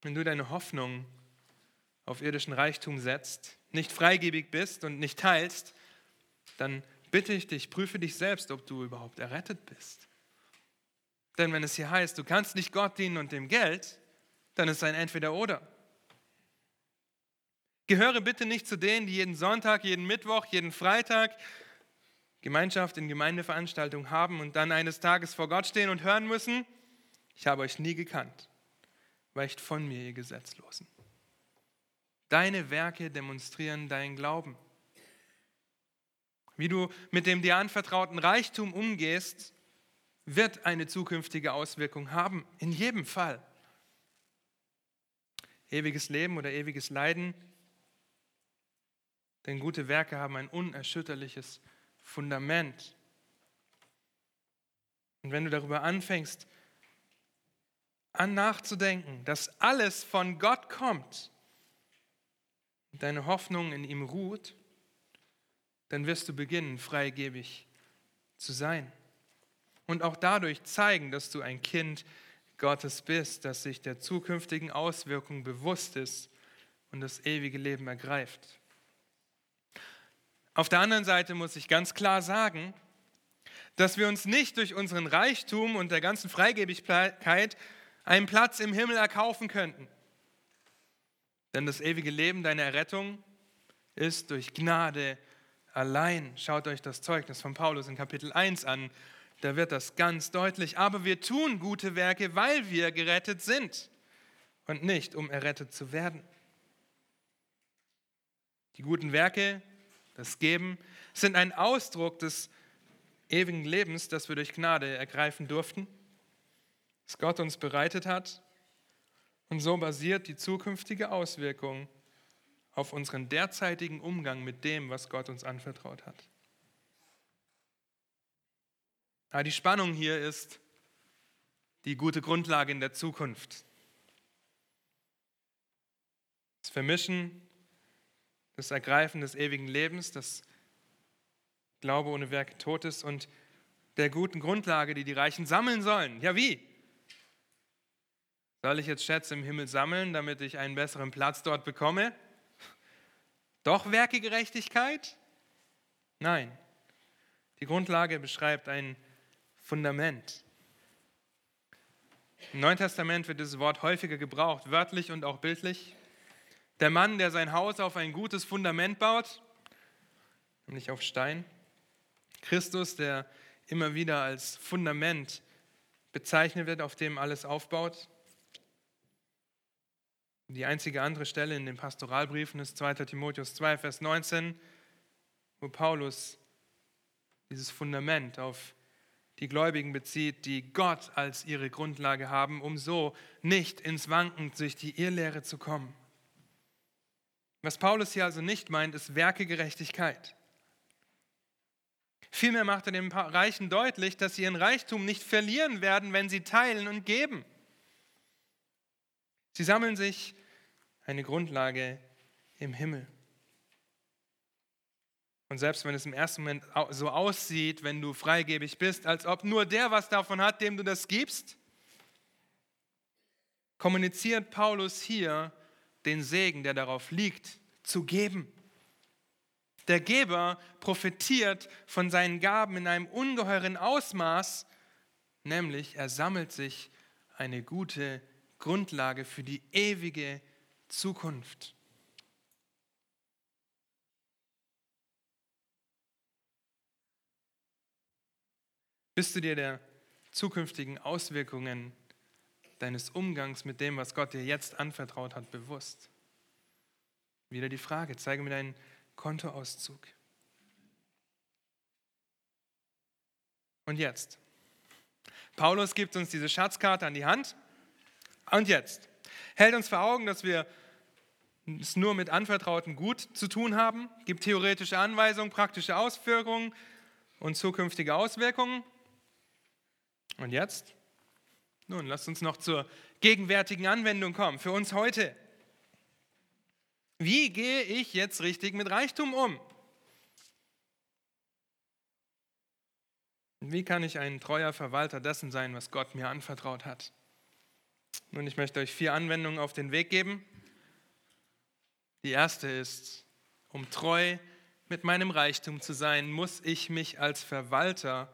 Wenn du deine Hoffnung auf irdischen Reichtum setzt, nicht freigebig bist und nicht teilst, dann bitte ich dich, prüfe dich selbst, ob du überhaupt errettet bist. Denn wenn es hier heißt, du kannst nicht Gott dienen und dem Geld, dann ist es ein Entweder-Oder. Gehöre bitte nicht zu denen, die jeden Sonntag, jeden Mittwoch, jeden Freitag Gemeinschaft in Gemeindeveranstaltungen haben und dann eines Tages vor Gott stehen und hören müssen, ich habe euch nie gekannt. weicht von mir, ihr Gesetzlosen. Deine Werke demonstrieren deinen Glauben. Wie du mit dem dir anvertrauten Reichtum umgehst, wird eine zukünftige Auswirkung haben, in jedem Fall. Ewiges Leben oder ewiges Leiden, denn gute Werke haben ein unerschütterliches Fundament. Und wenn du darüber anfängst, an nachzudenken, dass alles von Gott kommt deine Hoffnung in ihm ruht, dann wirst du beginnen, freigebig zu sein. Und auch dadurch zeigen, dass du ein Kind Gottes bist, das sich der zukünftigen Auswirkungen bewusst ist und das ewige Leben ergreift. Auf der anderen Seite muss ich ganz klar sagen, dass wir uns nicht durch unseren Reichtum und der ganzen Freigebigkeit einen Platz im Himmel erkaufen könnten. Denn das ewige Leben, deine Errettung, ist durch Gnade allein. Schaut euch das Zeugnis von Paulus in Kapitel 1 an. Da wird das ganz deutlich. Aber wir tun gute Werke, weil wir gerettet sind und nicht, um errettet zu werden. Die guten Werke, das Geben, sind ein Ausdruck des ewigen Lebens, das wir durch Gnade ergreifen durften das Gott uns bereitet hat. Und so basiert die zukünftige Auswirkung auf unseren derzeitigen Umgang mit dem, was Gott uns anvertraut hat. Aber die Spannung hier ist die gute Grundlage in der Zukunft. Das Vermischen, das Ergreifen des ewigen Lebens, das Glaube ohne Werke tot ist und der guten Grundlage, die die Reichen sammeln sollen. Ja, wie? Soll ich jetzt Schätze im Himmel sammeln, damit ich einen besseren Platz dort bekomme? Doch Werke Gerechtigkeit? Nein. Die Grundlage beschreibt ein Fundament. Im Neuen Testament wird dieses Wort häufiger gebraucht, wörtlich und auch bildlich. Der Mann, der sein Haus auf ein gutes Fundament baut, nämlich auf Stein. Christus, der immer wieder als Fundament bezeichnet wird, auf dem alles aufbaut. Die einzige andere Stelle in den Pastoralbriefen ist 2 Timotheus 2, Vers 19, wo Paulus dieses Fundament auf die Gläubigen bezieht, die Gott als ihre Grundlage haben, um so nicht ins Wanken durch die Irrlehre zu kommen. Was Paulus hier also nicht meint, ist Werkegerechtigkeit. Vielmehr macht er den Reichen deutlich, dass sie ihren Reichtum nicht verlieren werden, wenn sie teilen und geben. Sie sammeln sich eine Grundlage im Himmel. Und selbst wenn es im ersten Moment so aussieht, wenn du freigebig bist, als ob nur der was davon hat, dem du das gibst, kommuniziert Paulus hier den Segen, der darauf liegt, zu geben. Der Geber profitiert von seinen Gaben in einem ungeheuren Ausmaß, nämlich er sammelt sich eine gute Grundlage für die ewige Zukunft. Bist du dir der zukünftigen Auswirkungen deines Umgangs mit dem, was Gott dir jetzt anvertraut hat, bewusst? Wieder die Frage, zeige mir deinen Kontoauszug. Und jetzt? Paulus gibt uns diese Schatzkarte an die Hand. Und jetzt? Hält uns vor Augen, dass wir es nur mit anvertrauten Gut zu tun haben, gibt theoretische Anweisungen, praktische Ausführungen und zukünftige Auswirkungen. Und jetzt? Nun, lasst uns noch zur gegenwärtigen Anwendung kommen, für uns heute. Wie gehe ich jetzt richtig mit Reichtum um? Wie kann ich ein treuer Verwalter dessen sein, was Gott mir anvertraut hat? Nun, ich möchte euch vier Anwendungen auf den Weg geben. Die erste ist, um treu mit meinem Reichtum zu sein, muss ich mich als Verwalter,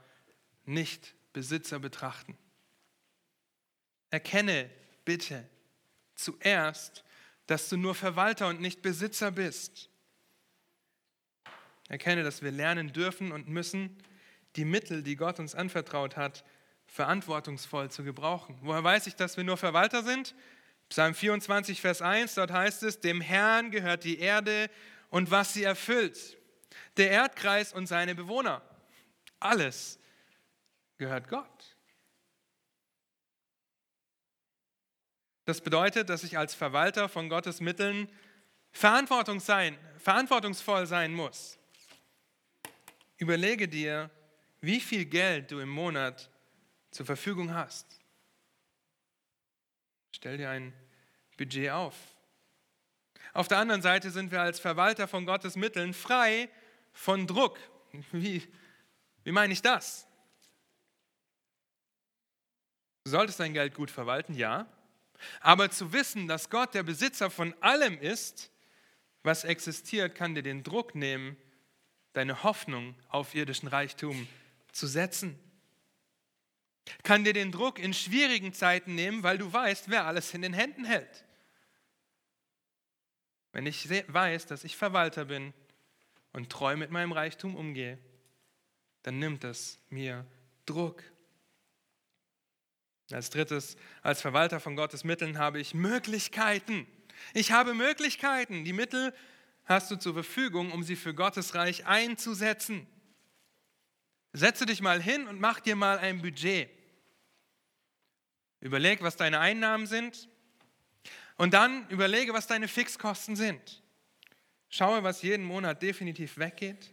nicht Besitzer betrachten. Erkenne bitte zuerst, dass du nur Verwalter und nicht Besitzer bist. Erkenne, dass wir lernen dürfen und müssen, die Mittel, die Gott uns anvertraut hat, verantwortungsvoll zu gebrauchen. Woher weiß ich, dass wir nur Verwalter sind? Psalm 24, Vers 1, dort heißt es, dem Herrn gehört die Erde und was sie erfüllt, der Erdkreis und seine Bewohner. Alles gehört Gott. Das bedeutet, dass ich als Verwalter von Gottes Mitteln Verantwortung sein, verantwortungsvoll sein muss. Überlege dir, wie viel Geld du im Monat zur Verfügung hast. Stell dir ein Budget auf. Auf der anderen Seite sind wir als Verwalter von Gottes Mitteln frei von Druck. Wie, wie meine ich das? Du solltest dein Geld gut verwalten, ja. Aber zu wissen, dass Gott der Besitzer von allem ist, was existiert, kann dir den Druck nehmen, deine Hoffnung auf irdischen Reichtum zu setzen kann dir den Druck in schwierigen Zeiten nehmen, weil du weißt, wer alles in den Händen hält. Wenn ich weiß, dass ich Verwalter bin und treu mit meinem Reichtum umgehe, dann nimmt es mir Druck. Als drittes, als Verwalter von Gottes Mitteln habe ich Möglichkeiten. Ich habe Möglichkeiten. Die Mittel hast du zur Verfügung, um sie für Gottes Reich einzusetzen. Setze dich mal hin und mach dir mal ein Budget. Überleg, was deine Einnahmen sind und dann überlege, was deine Fixkosten sind. Schaue, was jeden Monat definitiv weggeht.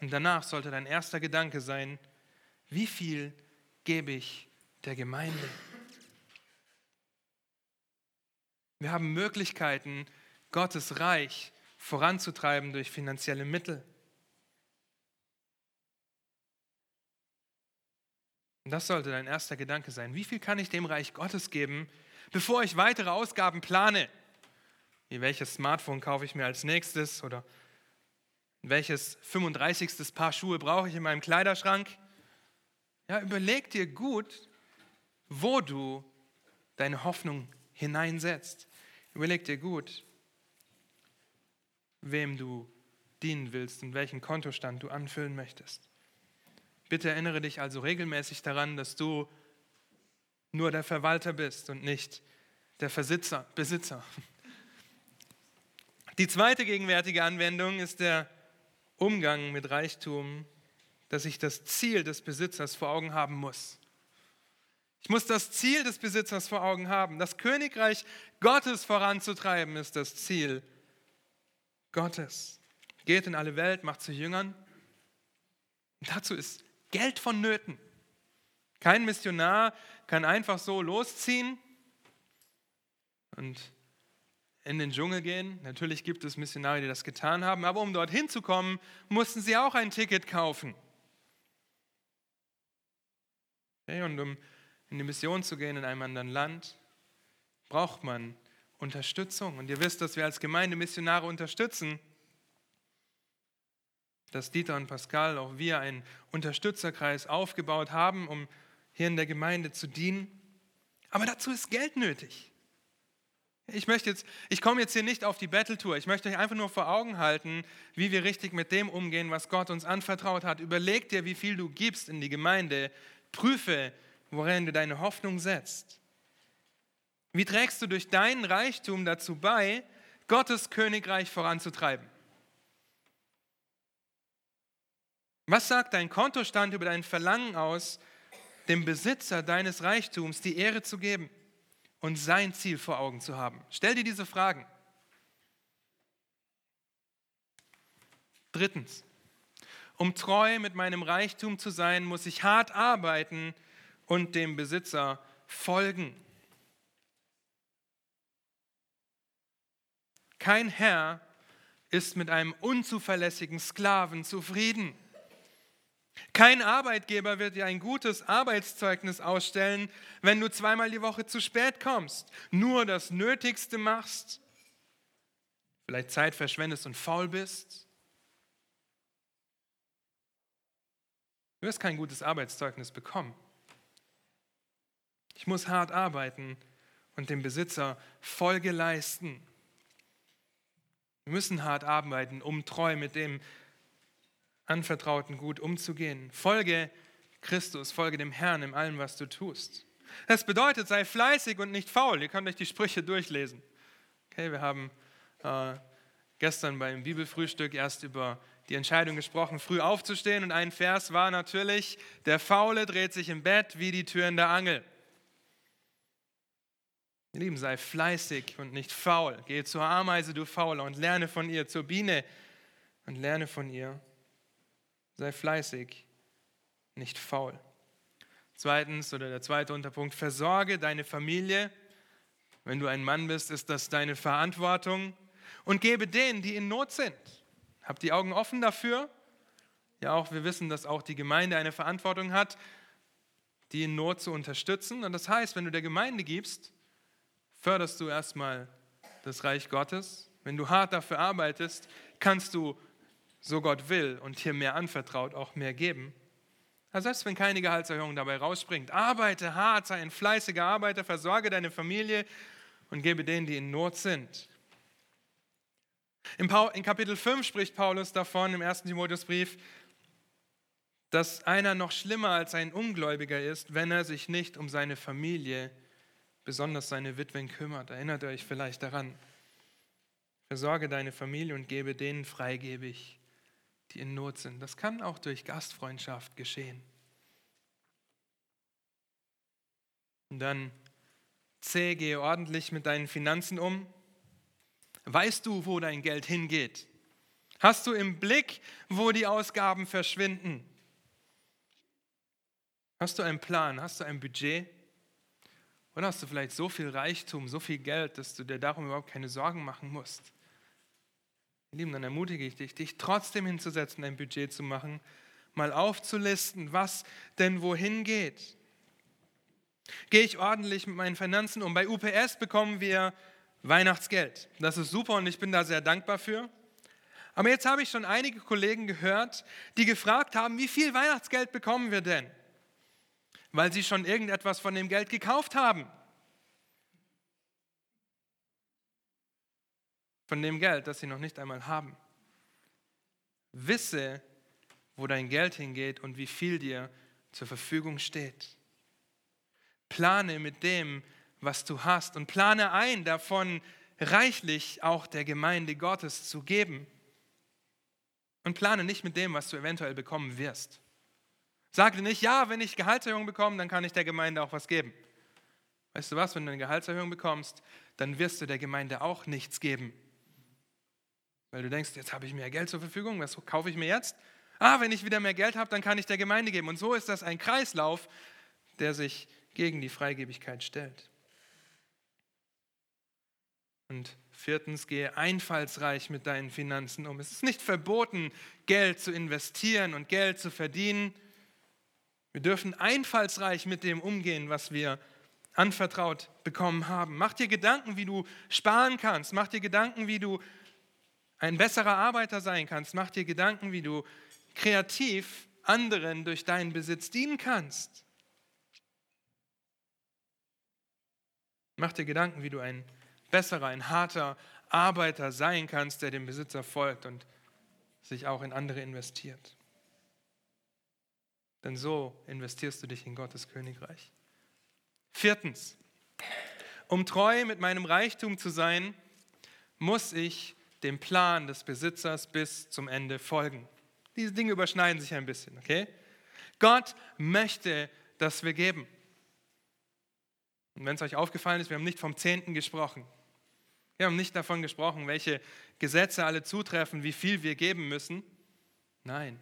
Und danach sollte dein erster Gedanke sein, wie viel gebe ich der Gemeinde? Wir haben Möglichkeiten, Gottes Reich voranzutreiben durch finanzielle Mittel. Das sollte dein erster Gedanke sein. Wie viel kann ich dem Reich Gottes geben, bevor ich weitere Ausgaben plane? Wie welches Smartphone kaufe ich mir als nächstes oder welches 35. Paar Schuhe brauche ich in meinem Kleiderschrank? Ja, überleg dir gut, wo du deine Hoffnung hineinsetzt. Überleg dir gut, wem du dienen willst und welchen Kontostand du anfüllen möchtest. Bitte erinnere dich also regelmäßig daran, dass du nur der Verwalter bist und nicht der Versitzer, Besitzer. Die zweite gegenwärtige Anwendung ist der Umgang mit Reichtum, dass ich das Ziel des Besitzers vor Augen haben muss. Ich muss das Ziel des Besitzers vor Augen haben. Das Königreich Gottes voranzutreiben ist das Ziel Gottes. Geht in alle Welt, macht zu Jüngern. Dazu ist Geld vonnöten. Kein Missionar kann einfach so losziehen und in den Dschungel gehen. Natürlich gibt es Missionare, die das getan haben, aber um dorthin zu kommen, mussten sie auch ein Ticket kaufen. Okay, und um in die Mission zu gehen in einem anderen Land, braucht man Unterstützung. Und ihr wisst, dass wir als Gemeinde Missionare unterstützen dass Dieter und Pascal, auch wir, einen Unterstützerkreis aufgebaut haben, um hier in der Gemeinde zu dienen. Aber dazu ist Geld nötig. Ich, möchte jetzt, ich komme jetzt hier nicht auf die Battle-Tour. Ich möchte euch einfach nur vor Augen halten, wie wir richtig mit dem umgehen, was Gott uns anvertraut hat. Überleg dir, wie viel du gibst in die Gemeinde. Prüfe, worin du deine Hoffnung setzt. Wie trägst du durch deinen Reichtum dazu bei, Gottes Königreich voranzutreiben? Was sagt dein Kontostand über dein Verlangen aus, dem Besitzer deines Reichtums die Ehre zu geben und sein Ziel vor Augen zu haben? Stell dir diese Fragen. Drittens, um treu mit meinem Reichtum zu sein, muss ich hart arbeiten und dem Besitzer folgen. Kein Herr ist mit einem unzuverlässigen Sklaven zufrieden. Kein Arbeitgeber wird dir ein gutes Arbeitszeugnis ausstellen, wenn du zweimal die Woche zu spät kommst, nur das Nötigste machst, vielleicht Zeit verschwendest und faul bist. Du wirst kein gutes Arbeitszeugnis bekommen. Ich muss hart arbeiten und dem Besitzer Folge leisten. Wir müssen hart arbeiten, um treu mit dem Anvertrauten gut umzugehen. Folge Christus, folge dem Herrn in allem, was du tust. Das bedeutet, sei fleißig und nicht faul. Ihr könnt euch die Sprüche durchlesen. Okay, wir haben äh, gestern beim Bibelfrühstück erst über die Entscheidung gesprochen, früh aufzustehen. Und ein Vers war natürlich, der Faule dreht sich im Bett wie die Tür in der Angel. Ihr Lieben, sei fleißig und nicht faul. Gehe zur Ameise, du Fauler, und lerne von ihr, zur Biene und lerne von ihr. Sei fleißig, nicht faul. Zweitens, oder der zweite Unterpunkt, versorge deine Familie. Wenn du ein Mann bist, ist das deine Verantwortung. Und gebe denen, die in Not sind. Habt die Augen offen dafür? Ja, auch wir wissen, dass auch die Gemeinde eine Verantwortung hat, die in Not zu unterstützen. Und das heißt, wenn du der Gemeinde gibst, förderst du erstmal das Reich Gottes. Wenn du hart dafür arbeitest, kannst du, so Gott will und hier mehr anvertraut, auch mehr geben. Also selbst wenn keine Gehaltserhöhung dabei rausspringt, arbeite hart, sei ein fleißiger Arbeiter, versorge deine Familie und gebe denen, die in Not sind. In Kapitel 5 spricht Paulus davon, im ersten Timotheusbrief, dass einer noch schlimmer als ein Ungläubiger ist, wenn er sich nicht um seine Familie besonders seine Witwen kümmert. Erinnert euch vielleicht daran. Versorge deine Familie und gebe denen freigebig, die in Not sind. Das kann auch durch Gastfreundschaft geschehen. Und dann C, gehe ordentlich mit deinen Finanzen um. Weißt du, wo dein Geld hingeht? Hast du im Blick, wo die Ausgaben verschwinden? Hast du einen Plan? Hast du ein Budget? Oder hast du vielleicht so viel Reichtum, so viel Geld, dass du dir darum überhaupt keine Sorgen machen musst? Lieben, dann ermutige ich dich, dich trotzdem hinzusetzen, ein Budget zu machen, mal aufzulisten, was denn wohin geht. Gehe ich ordentlich mit meinen Finanzen um? Bei UPS bekommen wir Weihnachtsgeld. Das ist super und ich bin da sehr dankbar für. Aber jetzt habe ich schon einige Kollegen gehört, die gefragt haben, wie viel Weihnachtsgeld bekommen wir denn? weil sie schon irgendetwas von dem Geld gekauft haben. Von dem Geld, das sie noch nicht einmal haben. Wisse, wo dein Geld hingeht und wie viel dir zur Verfügung steht. Plane mit dem, was du hast und plane ein, davon reichlich auch der Gemeinde Gottes zu geben. Und plane nicht mit dem, was du eventuell bekommen wirst. Sagte nicht, ja, wenn ich Gehaltserhöhung bekomme, dann kann ich der Gemeinde auch was geben. Weißt du was, wenn du eine Gehaltserhöhung bekommst, dann wirst du der Gemeinde auch nichts geben. Weil du denkst, jetzt habe ich mehr Geld zur Verfügung, was kaufe ich mir jetzt? Ah, wenn ich wieder mehr Geld habe, dann kann ich der Gemeinde geben. Und so ist das ein Kreislauf, der sich gegen die Freigebigkeit stellt. Und viertens, gehe einfallsreich mit deinen Finanzen um. Es ist nicht verboten, Geld zu investieren und Geld zu verdienen. Wir dürfen einfallsreich mit dem umgehen, was wir anvertraut bekommen haben. Mach dir Gedanken, wie du sparen kannst. Mach dir Gedanken, wie du ein besserer Arbeiter sein kannst. Mach dir Gedanken, wie du kreativ anderen durch deinen Besitz dienen kannst. Mach dir Gedanken, wie du ein besserer, ein harter Arbeiter sein kannst, der dem Besitzer folgt und sich auch in andere investiert. Denn so investierst du dich in Gottes Königreich. Viertens, um treu mit meinem Reichtum zu sein, muss ich dem Plan des Besitzers bis zum Ende folgen. Diese Dinge überschneiden sich ein bisschen, okay? Gott möchte, dass wir geben. Und wenn es euch aufgefallen ist, wir haben nicht vom Zehnten gesprochen. Wir haben nicht davon gesprochen, welche Gesetze alle zutreffen, wie viel wir geben müssen. Nein,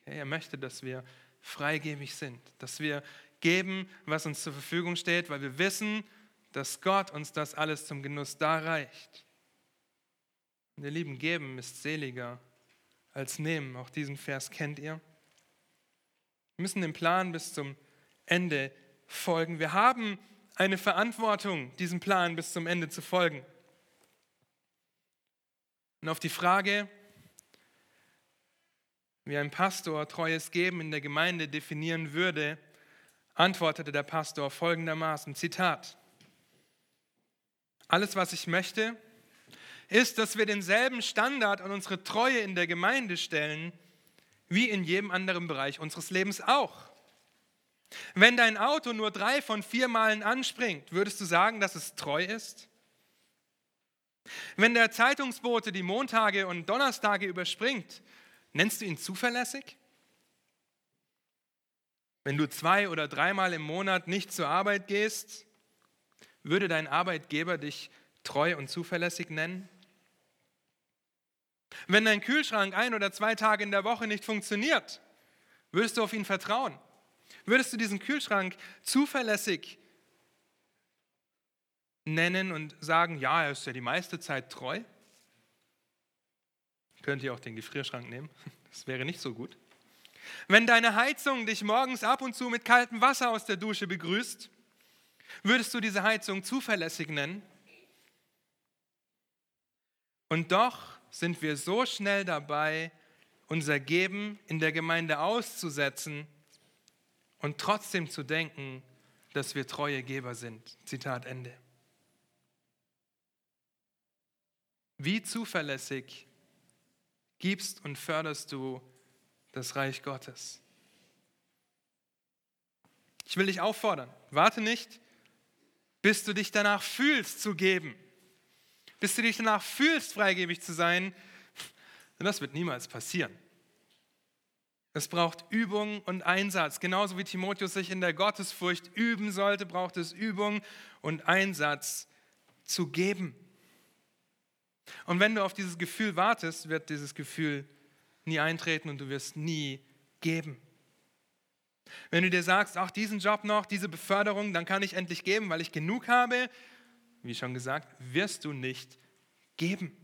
okay, er möchte, dass wir freigebig sind, dass wir geben, was uns zur Verfügung steht, weil wir wissen, dass Gott uns das alles zum Genuss darreicht. Und ihr Lieben, geben ist seliger als nehmen. Auch diesen Vers kennt ihr. Wir müssen dem Plan bis zum Ende folgen. Wir haben eine Verantwortung, diesem Plan bis zum Ende zu folgen. Und auf die Frage, wie ein Pastor treues Geben in der Gemeinde definieren würde, antwortete der Pastor folgendermaßen, Zitat, alles, was ich möchte, ist, dass wir denselben Standard an unsere Treue in der Gemeinde stellen, wie in jedem anderen Bereich unseres Lebens auch. Wenn dein Auto nur drei von vier Malen anspringt, würdest du sagen, dass es treu ist? Wenn der Zeitungsbote die Montage und Donnerstage überspringt, nennst du ihn zuverlässig? Wenn du zwei oder dreimal im Monat nicht zur Arbeit gehst, würde dein Arbeitgeber dich treu und zuverlässig nennen? Wenn dein Kühlschrank ein oder zwei Tage in der Woche nicht funktioniert, würdest du auf ihn vertrauen? Würdest du diesen Kühlschrank zuverlässig nennen und sagen, ja, er ist ja die meiste Zeit treu? Könnt ihr auch den Gefrierschrank nehmen? Das wäre nicht so gut. Wenn deine Heizung dich morgens ab und zu mit kaltem Wasser aus der Dusche begrüßt, würdest du diese Heizung zuverlässig nennen? Und doch sind wir so schnell dabei, unser Geben in der Gemeinde auszusetzen und trotzdem zu denken, dass wir treue Geber sind. Zitat Ende. Wie zuverlässig gibst und förderst du das Reich Gottes? Ich will dich auffordern, warte nicht, bis du dich danach fühlst zu geben, bis du dich danach fühlst, freigebig zu sein, denn das wird niemals passieren. Es braucht Übung und Einsatz. Genauso wie Timotheus sich in der Gottesfurcht üben sollte, braucht es Übung und Einsatz zu geben. Und wenn du auf dieses Gefühl wartest, wird dieses Gefühl nie eintreten und du wirst nie geben. Wenn du dir sagst, ach, diesen Job noch, diese Beförderung, dann kann ich endlich geben, weil ich genug habe, wie schon gesagt, wirst du nicht geben.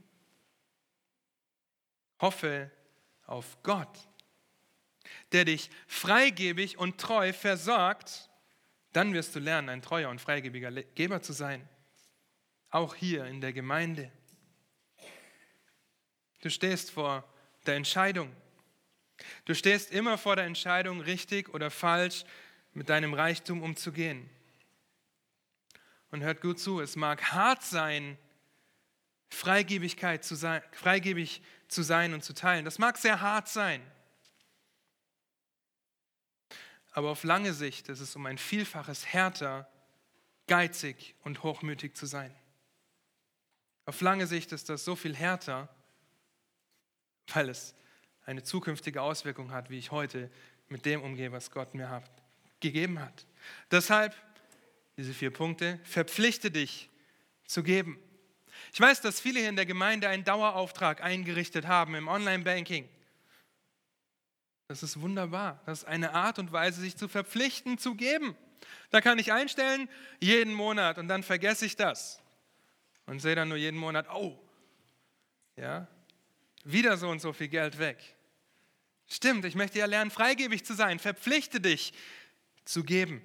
Hoffe auf Gott der dich freigebig und treu versorgt, dann wirst du lernen, ein treuer und freigebiger Geber zu sein. Auch hier in der Gemeinde. Du stehst vor der Entscheidung. Du stehst immer vor der Entscheidung, richtig oder falsch mit deinem Reichtum umzugehen. Und hört gut zu, es mag hart sein, Freigebigkeit zu sein, freigebig zu sein und zu teilen. Das mag sehr hart sein. Aber auf lange Sicht ist es um ein Vielfaches härter, geizig und hochmütig zu sein. Auf lange Sicht ist das so viel härter, weil es eine zukünftige Auswirkung hat, wie ich heute mit dem umgehe, was Gott mir hat, gegeben hat. Deshalb diese vier Punkte, verpflichte dich zu geben. Ich weiß, dass viele hier in der Gemeinde einen Dauerauftrag eingerichtet haben im Online-Banking. Das ist wunderbar. Das ist eine Art und Weise, sich zu verpflichten, zu geben. Da kann ich einstellen, jeden Monat und dann vergesse ich das. Und sehe dann nur jeden Monat, oh, ja, wieder so und so viel Geld weg. Stimmt, ich möchte ja lernen, freigebig zu sein. Verpflichte dich zu geben.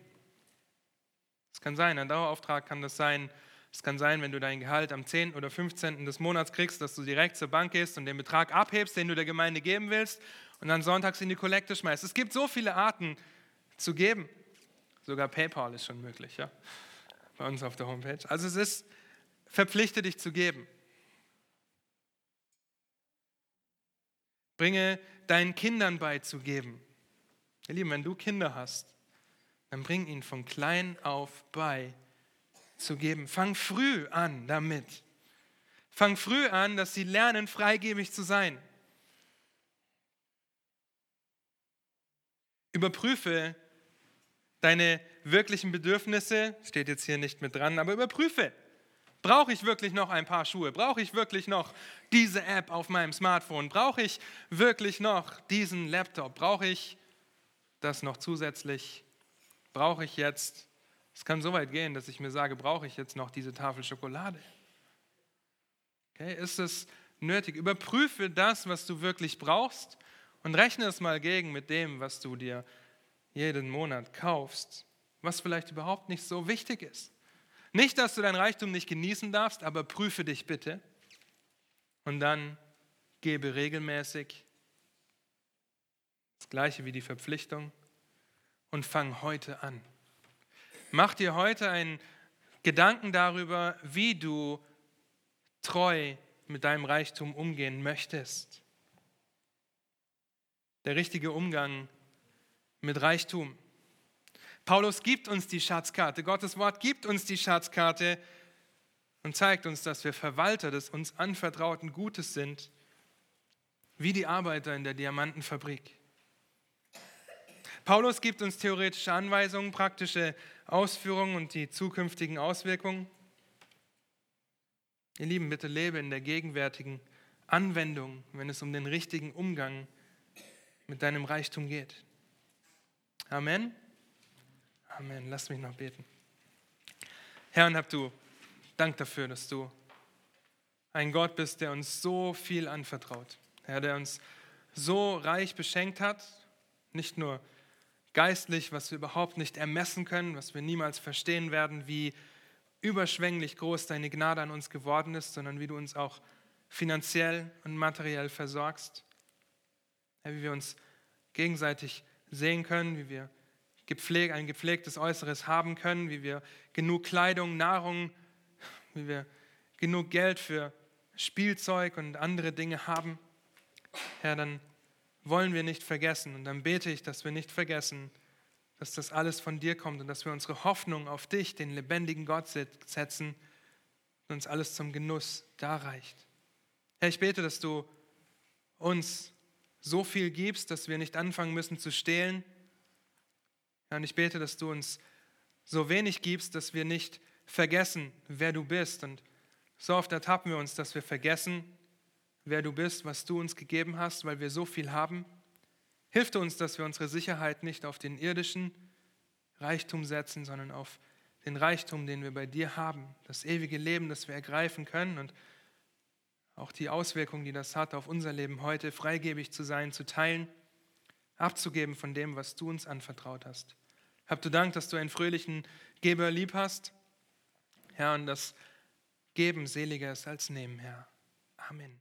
Es kann sein, ein Dauerauftrag kann das sein. Es kann sein, wenn du dein Gehalt am 10. oder 15. des Monats kriegst, dass du direkt zur Bank gehst und den Betrag abhebst, den du der Gemeinde geben willst und dann sonntags in die Kollekte schmeißt. Es gibt so viele Arten zu geben. Sogar PayPal ist schon möglich, ja, bei uns auf der Homepage. Also es ist, verpflichte dich zu geben. Bringe deinen Kindern beizugeben. Ihr Lieben, wenn du Kinder hast, dann bring ihnen von klein auf bei zu geben. Fang früh an damit. Fang früh an, dass sie lernen, freigebig zu sein. Überprüfe deine wirklichen Bedürfnisse, steht jetzt hier nicht mit dran, aber überprüfe. Brauche ich wirklich noch ein paar Schuhe? Brauche ich wirklich noch diese App auf meinem Smartphone? Brauche ich wirklich noch diesen Laptop? Brauche ich das noch zusätzlich? Brauche ich jetzt, es kann so weit gehen, dass ich mir sage, brauche ich jetzt noch diese Tafel Schokolade? Okay, ist es nötig? Überprüfe das, was du wirklich brauchst und rechne es mal gegen mit dem, was du dir jeden Monat kaufst, was vielleicht überhaupt nicht so wichtig ist. Nicht, dass du dein Reichtum nicht genießen darfst, aber prüfe dich bitte und dann gebe regelmäßig das gleiche wie die Verpflichtung und fang heute an. Mach dir heute einen Gedanken darüber, wie du treu mit deinem Reichtum umgehen möchtest der richtige Umgang mit Reichtum. Paulus gibt uns die Schatzkarte, Gottes Wort gibt uns die Schatzkarte und zeigt uns, dass wir Verwalter des uns anvertrauten Gutes sind, wie die Arbeiter in der Diamantenfabrik. Paulus gibt uns theoretische Anweisungen, praktische Ausführungen und die zukünftigen Auswirkungen. Ihr Lieben, bitte lebe in der gegenwärtigen Anwendung, wenn es um den richtigen Umgang mit deinem Reichtum geht. Amen. Amen. Lass mich noch beten. Herr, und hab du Dank dafür, dass du ein Gott bist, der uns so viel anvertraut. Herr, der uns so reich beschenkt hat, nicht nur geistlich, was wir überhaupt nicht ermessen können, was wir niemals verstehen werden, wie überschwänglich groß deine Gnade an uns geworden ist, sondern wie du uns auch finanziell und materiell versorgst. Herr, wie wir uns gegenseitig sehen können, wie wir gepfleg, ein gepflegtes Äußeres haben können, wie wir genug Kleidung, Nahrung, wie wir genug Geld für Spielzeug und andere Dinge haben. Herr, dann wollen wir nicht vergessen. Und dann bete ich, dass wir nicht vergessen, dass das alles von dir kommt und dass wir unsere Hoffnung auf dich, den lebendigen Gott, setzen und uns alles zum Genuss da reicht. Herr, ich bete, dass du uns so viel gibst, dass wir nicht anfangen müssen zu stehlen. Herr, und ich bete, dass du uns so wenig gibst, dass wir nicht vergessen, wer du bist. Und so oft ertappen wir uns, dass wir vergessen, wer du bist, was du uns gegeben hast, weil wir so viel haben. Hilf uns, dass wir unsere Sicherheit nicht auf den irdischen Reichtum setzen, sondern auf den Reichtum, den wir bei dir haben, das ewige Leben, das wir ergreifen können und auch die Auswirkungen, die das hat auf unser Leben heute, freigebig zu sein, zu teilen, abzugeben von dem, was du uns anvertraut hast. Hab du Dank, dass du einen fröhlichen Geber lieb hast, Herr, und das Geben seliger ist als Nehmen, Herr. Amen.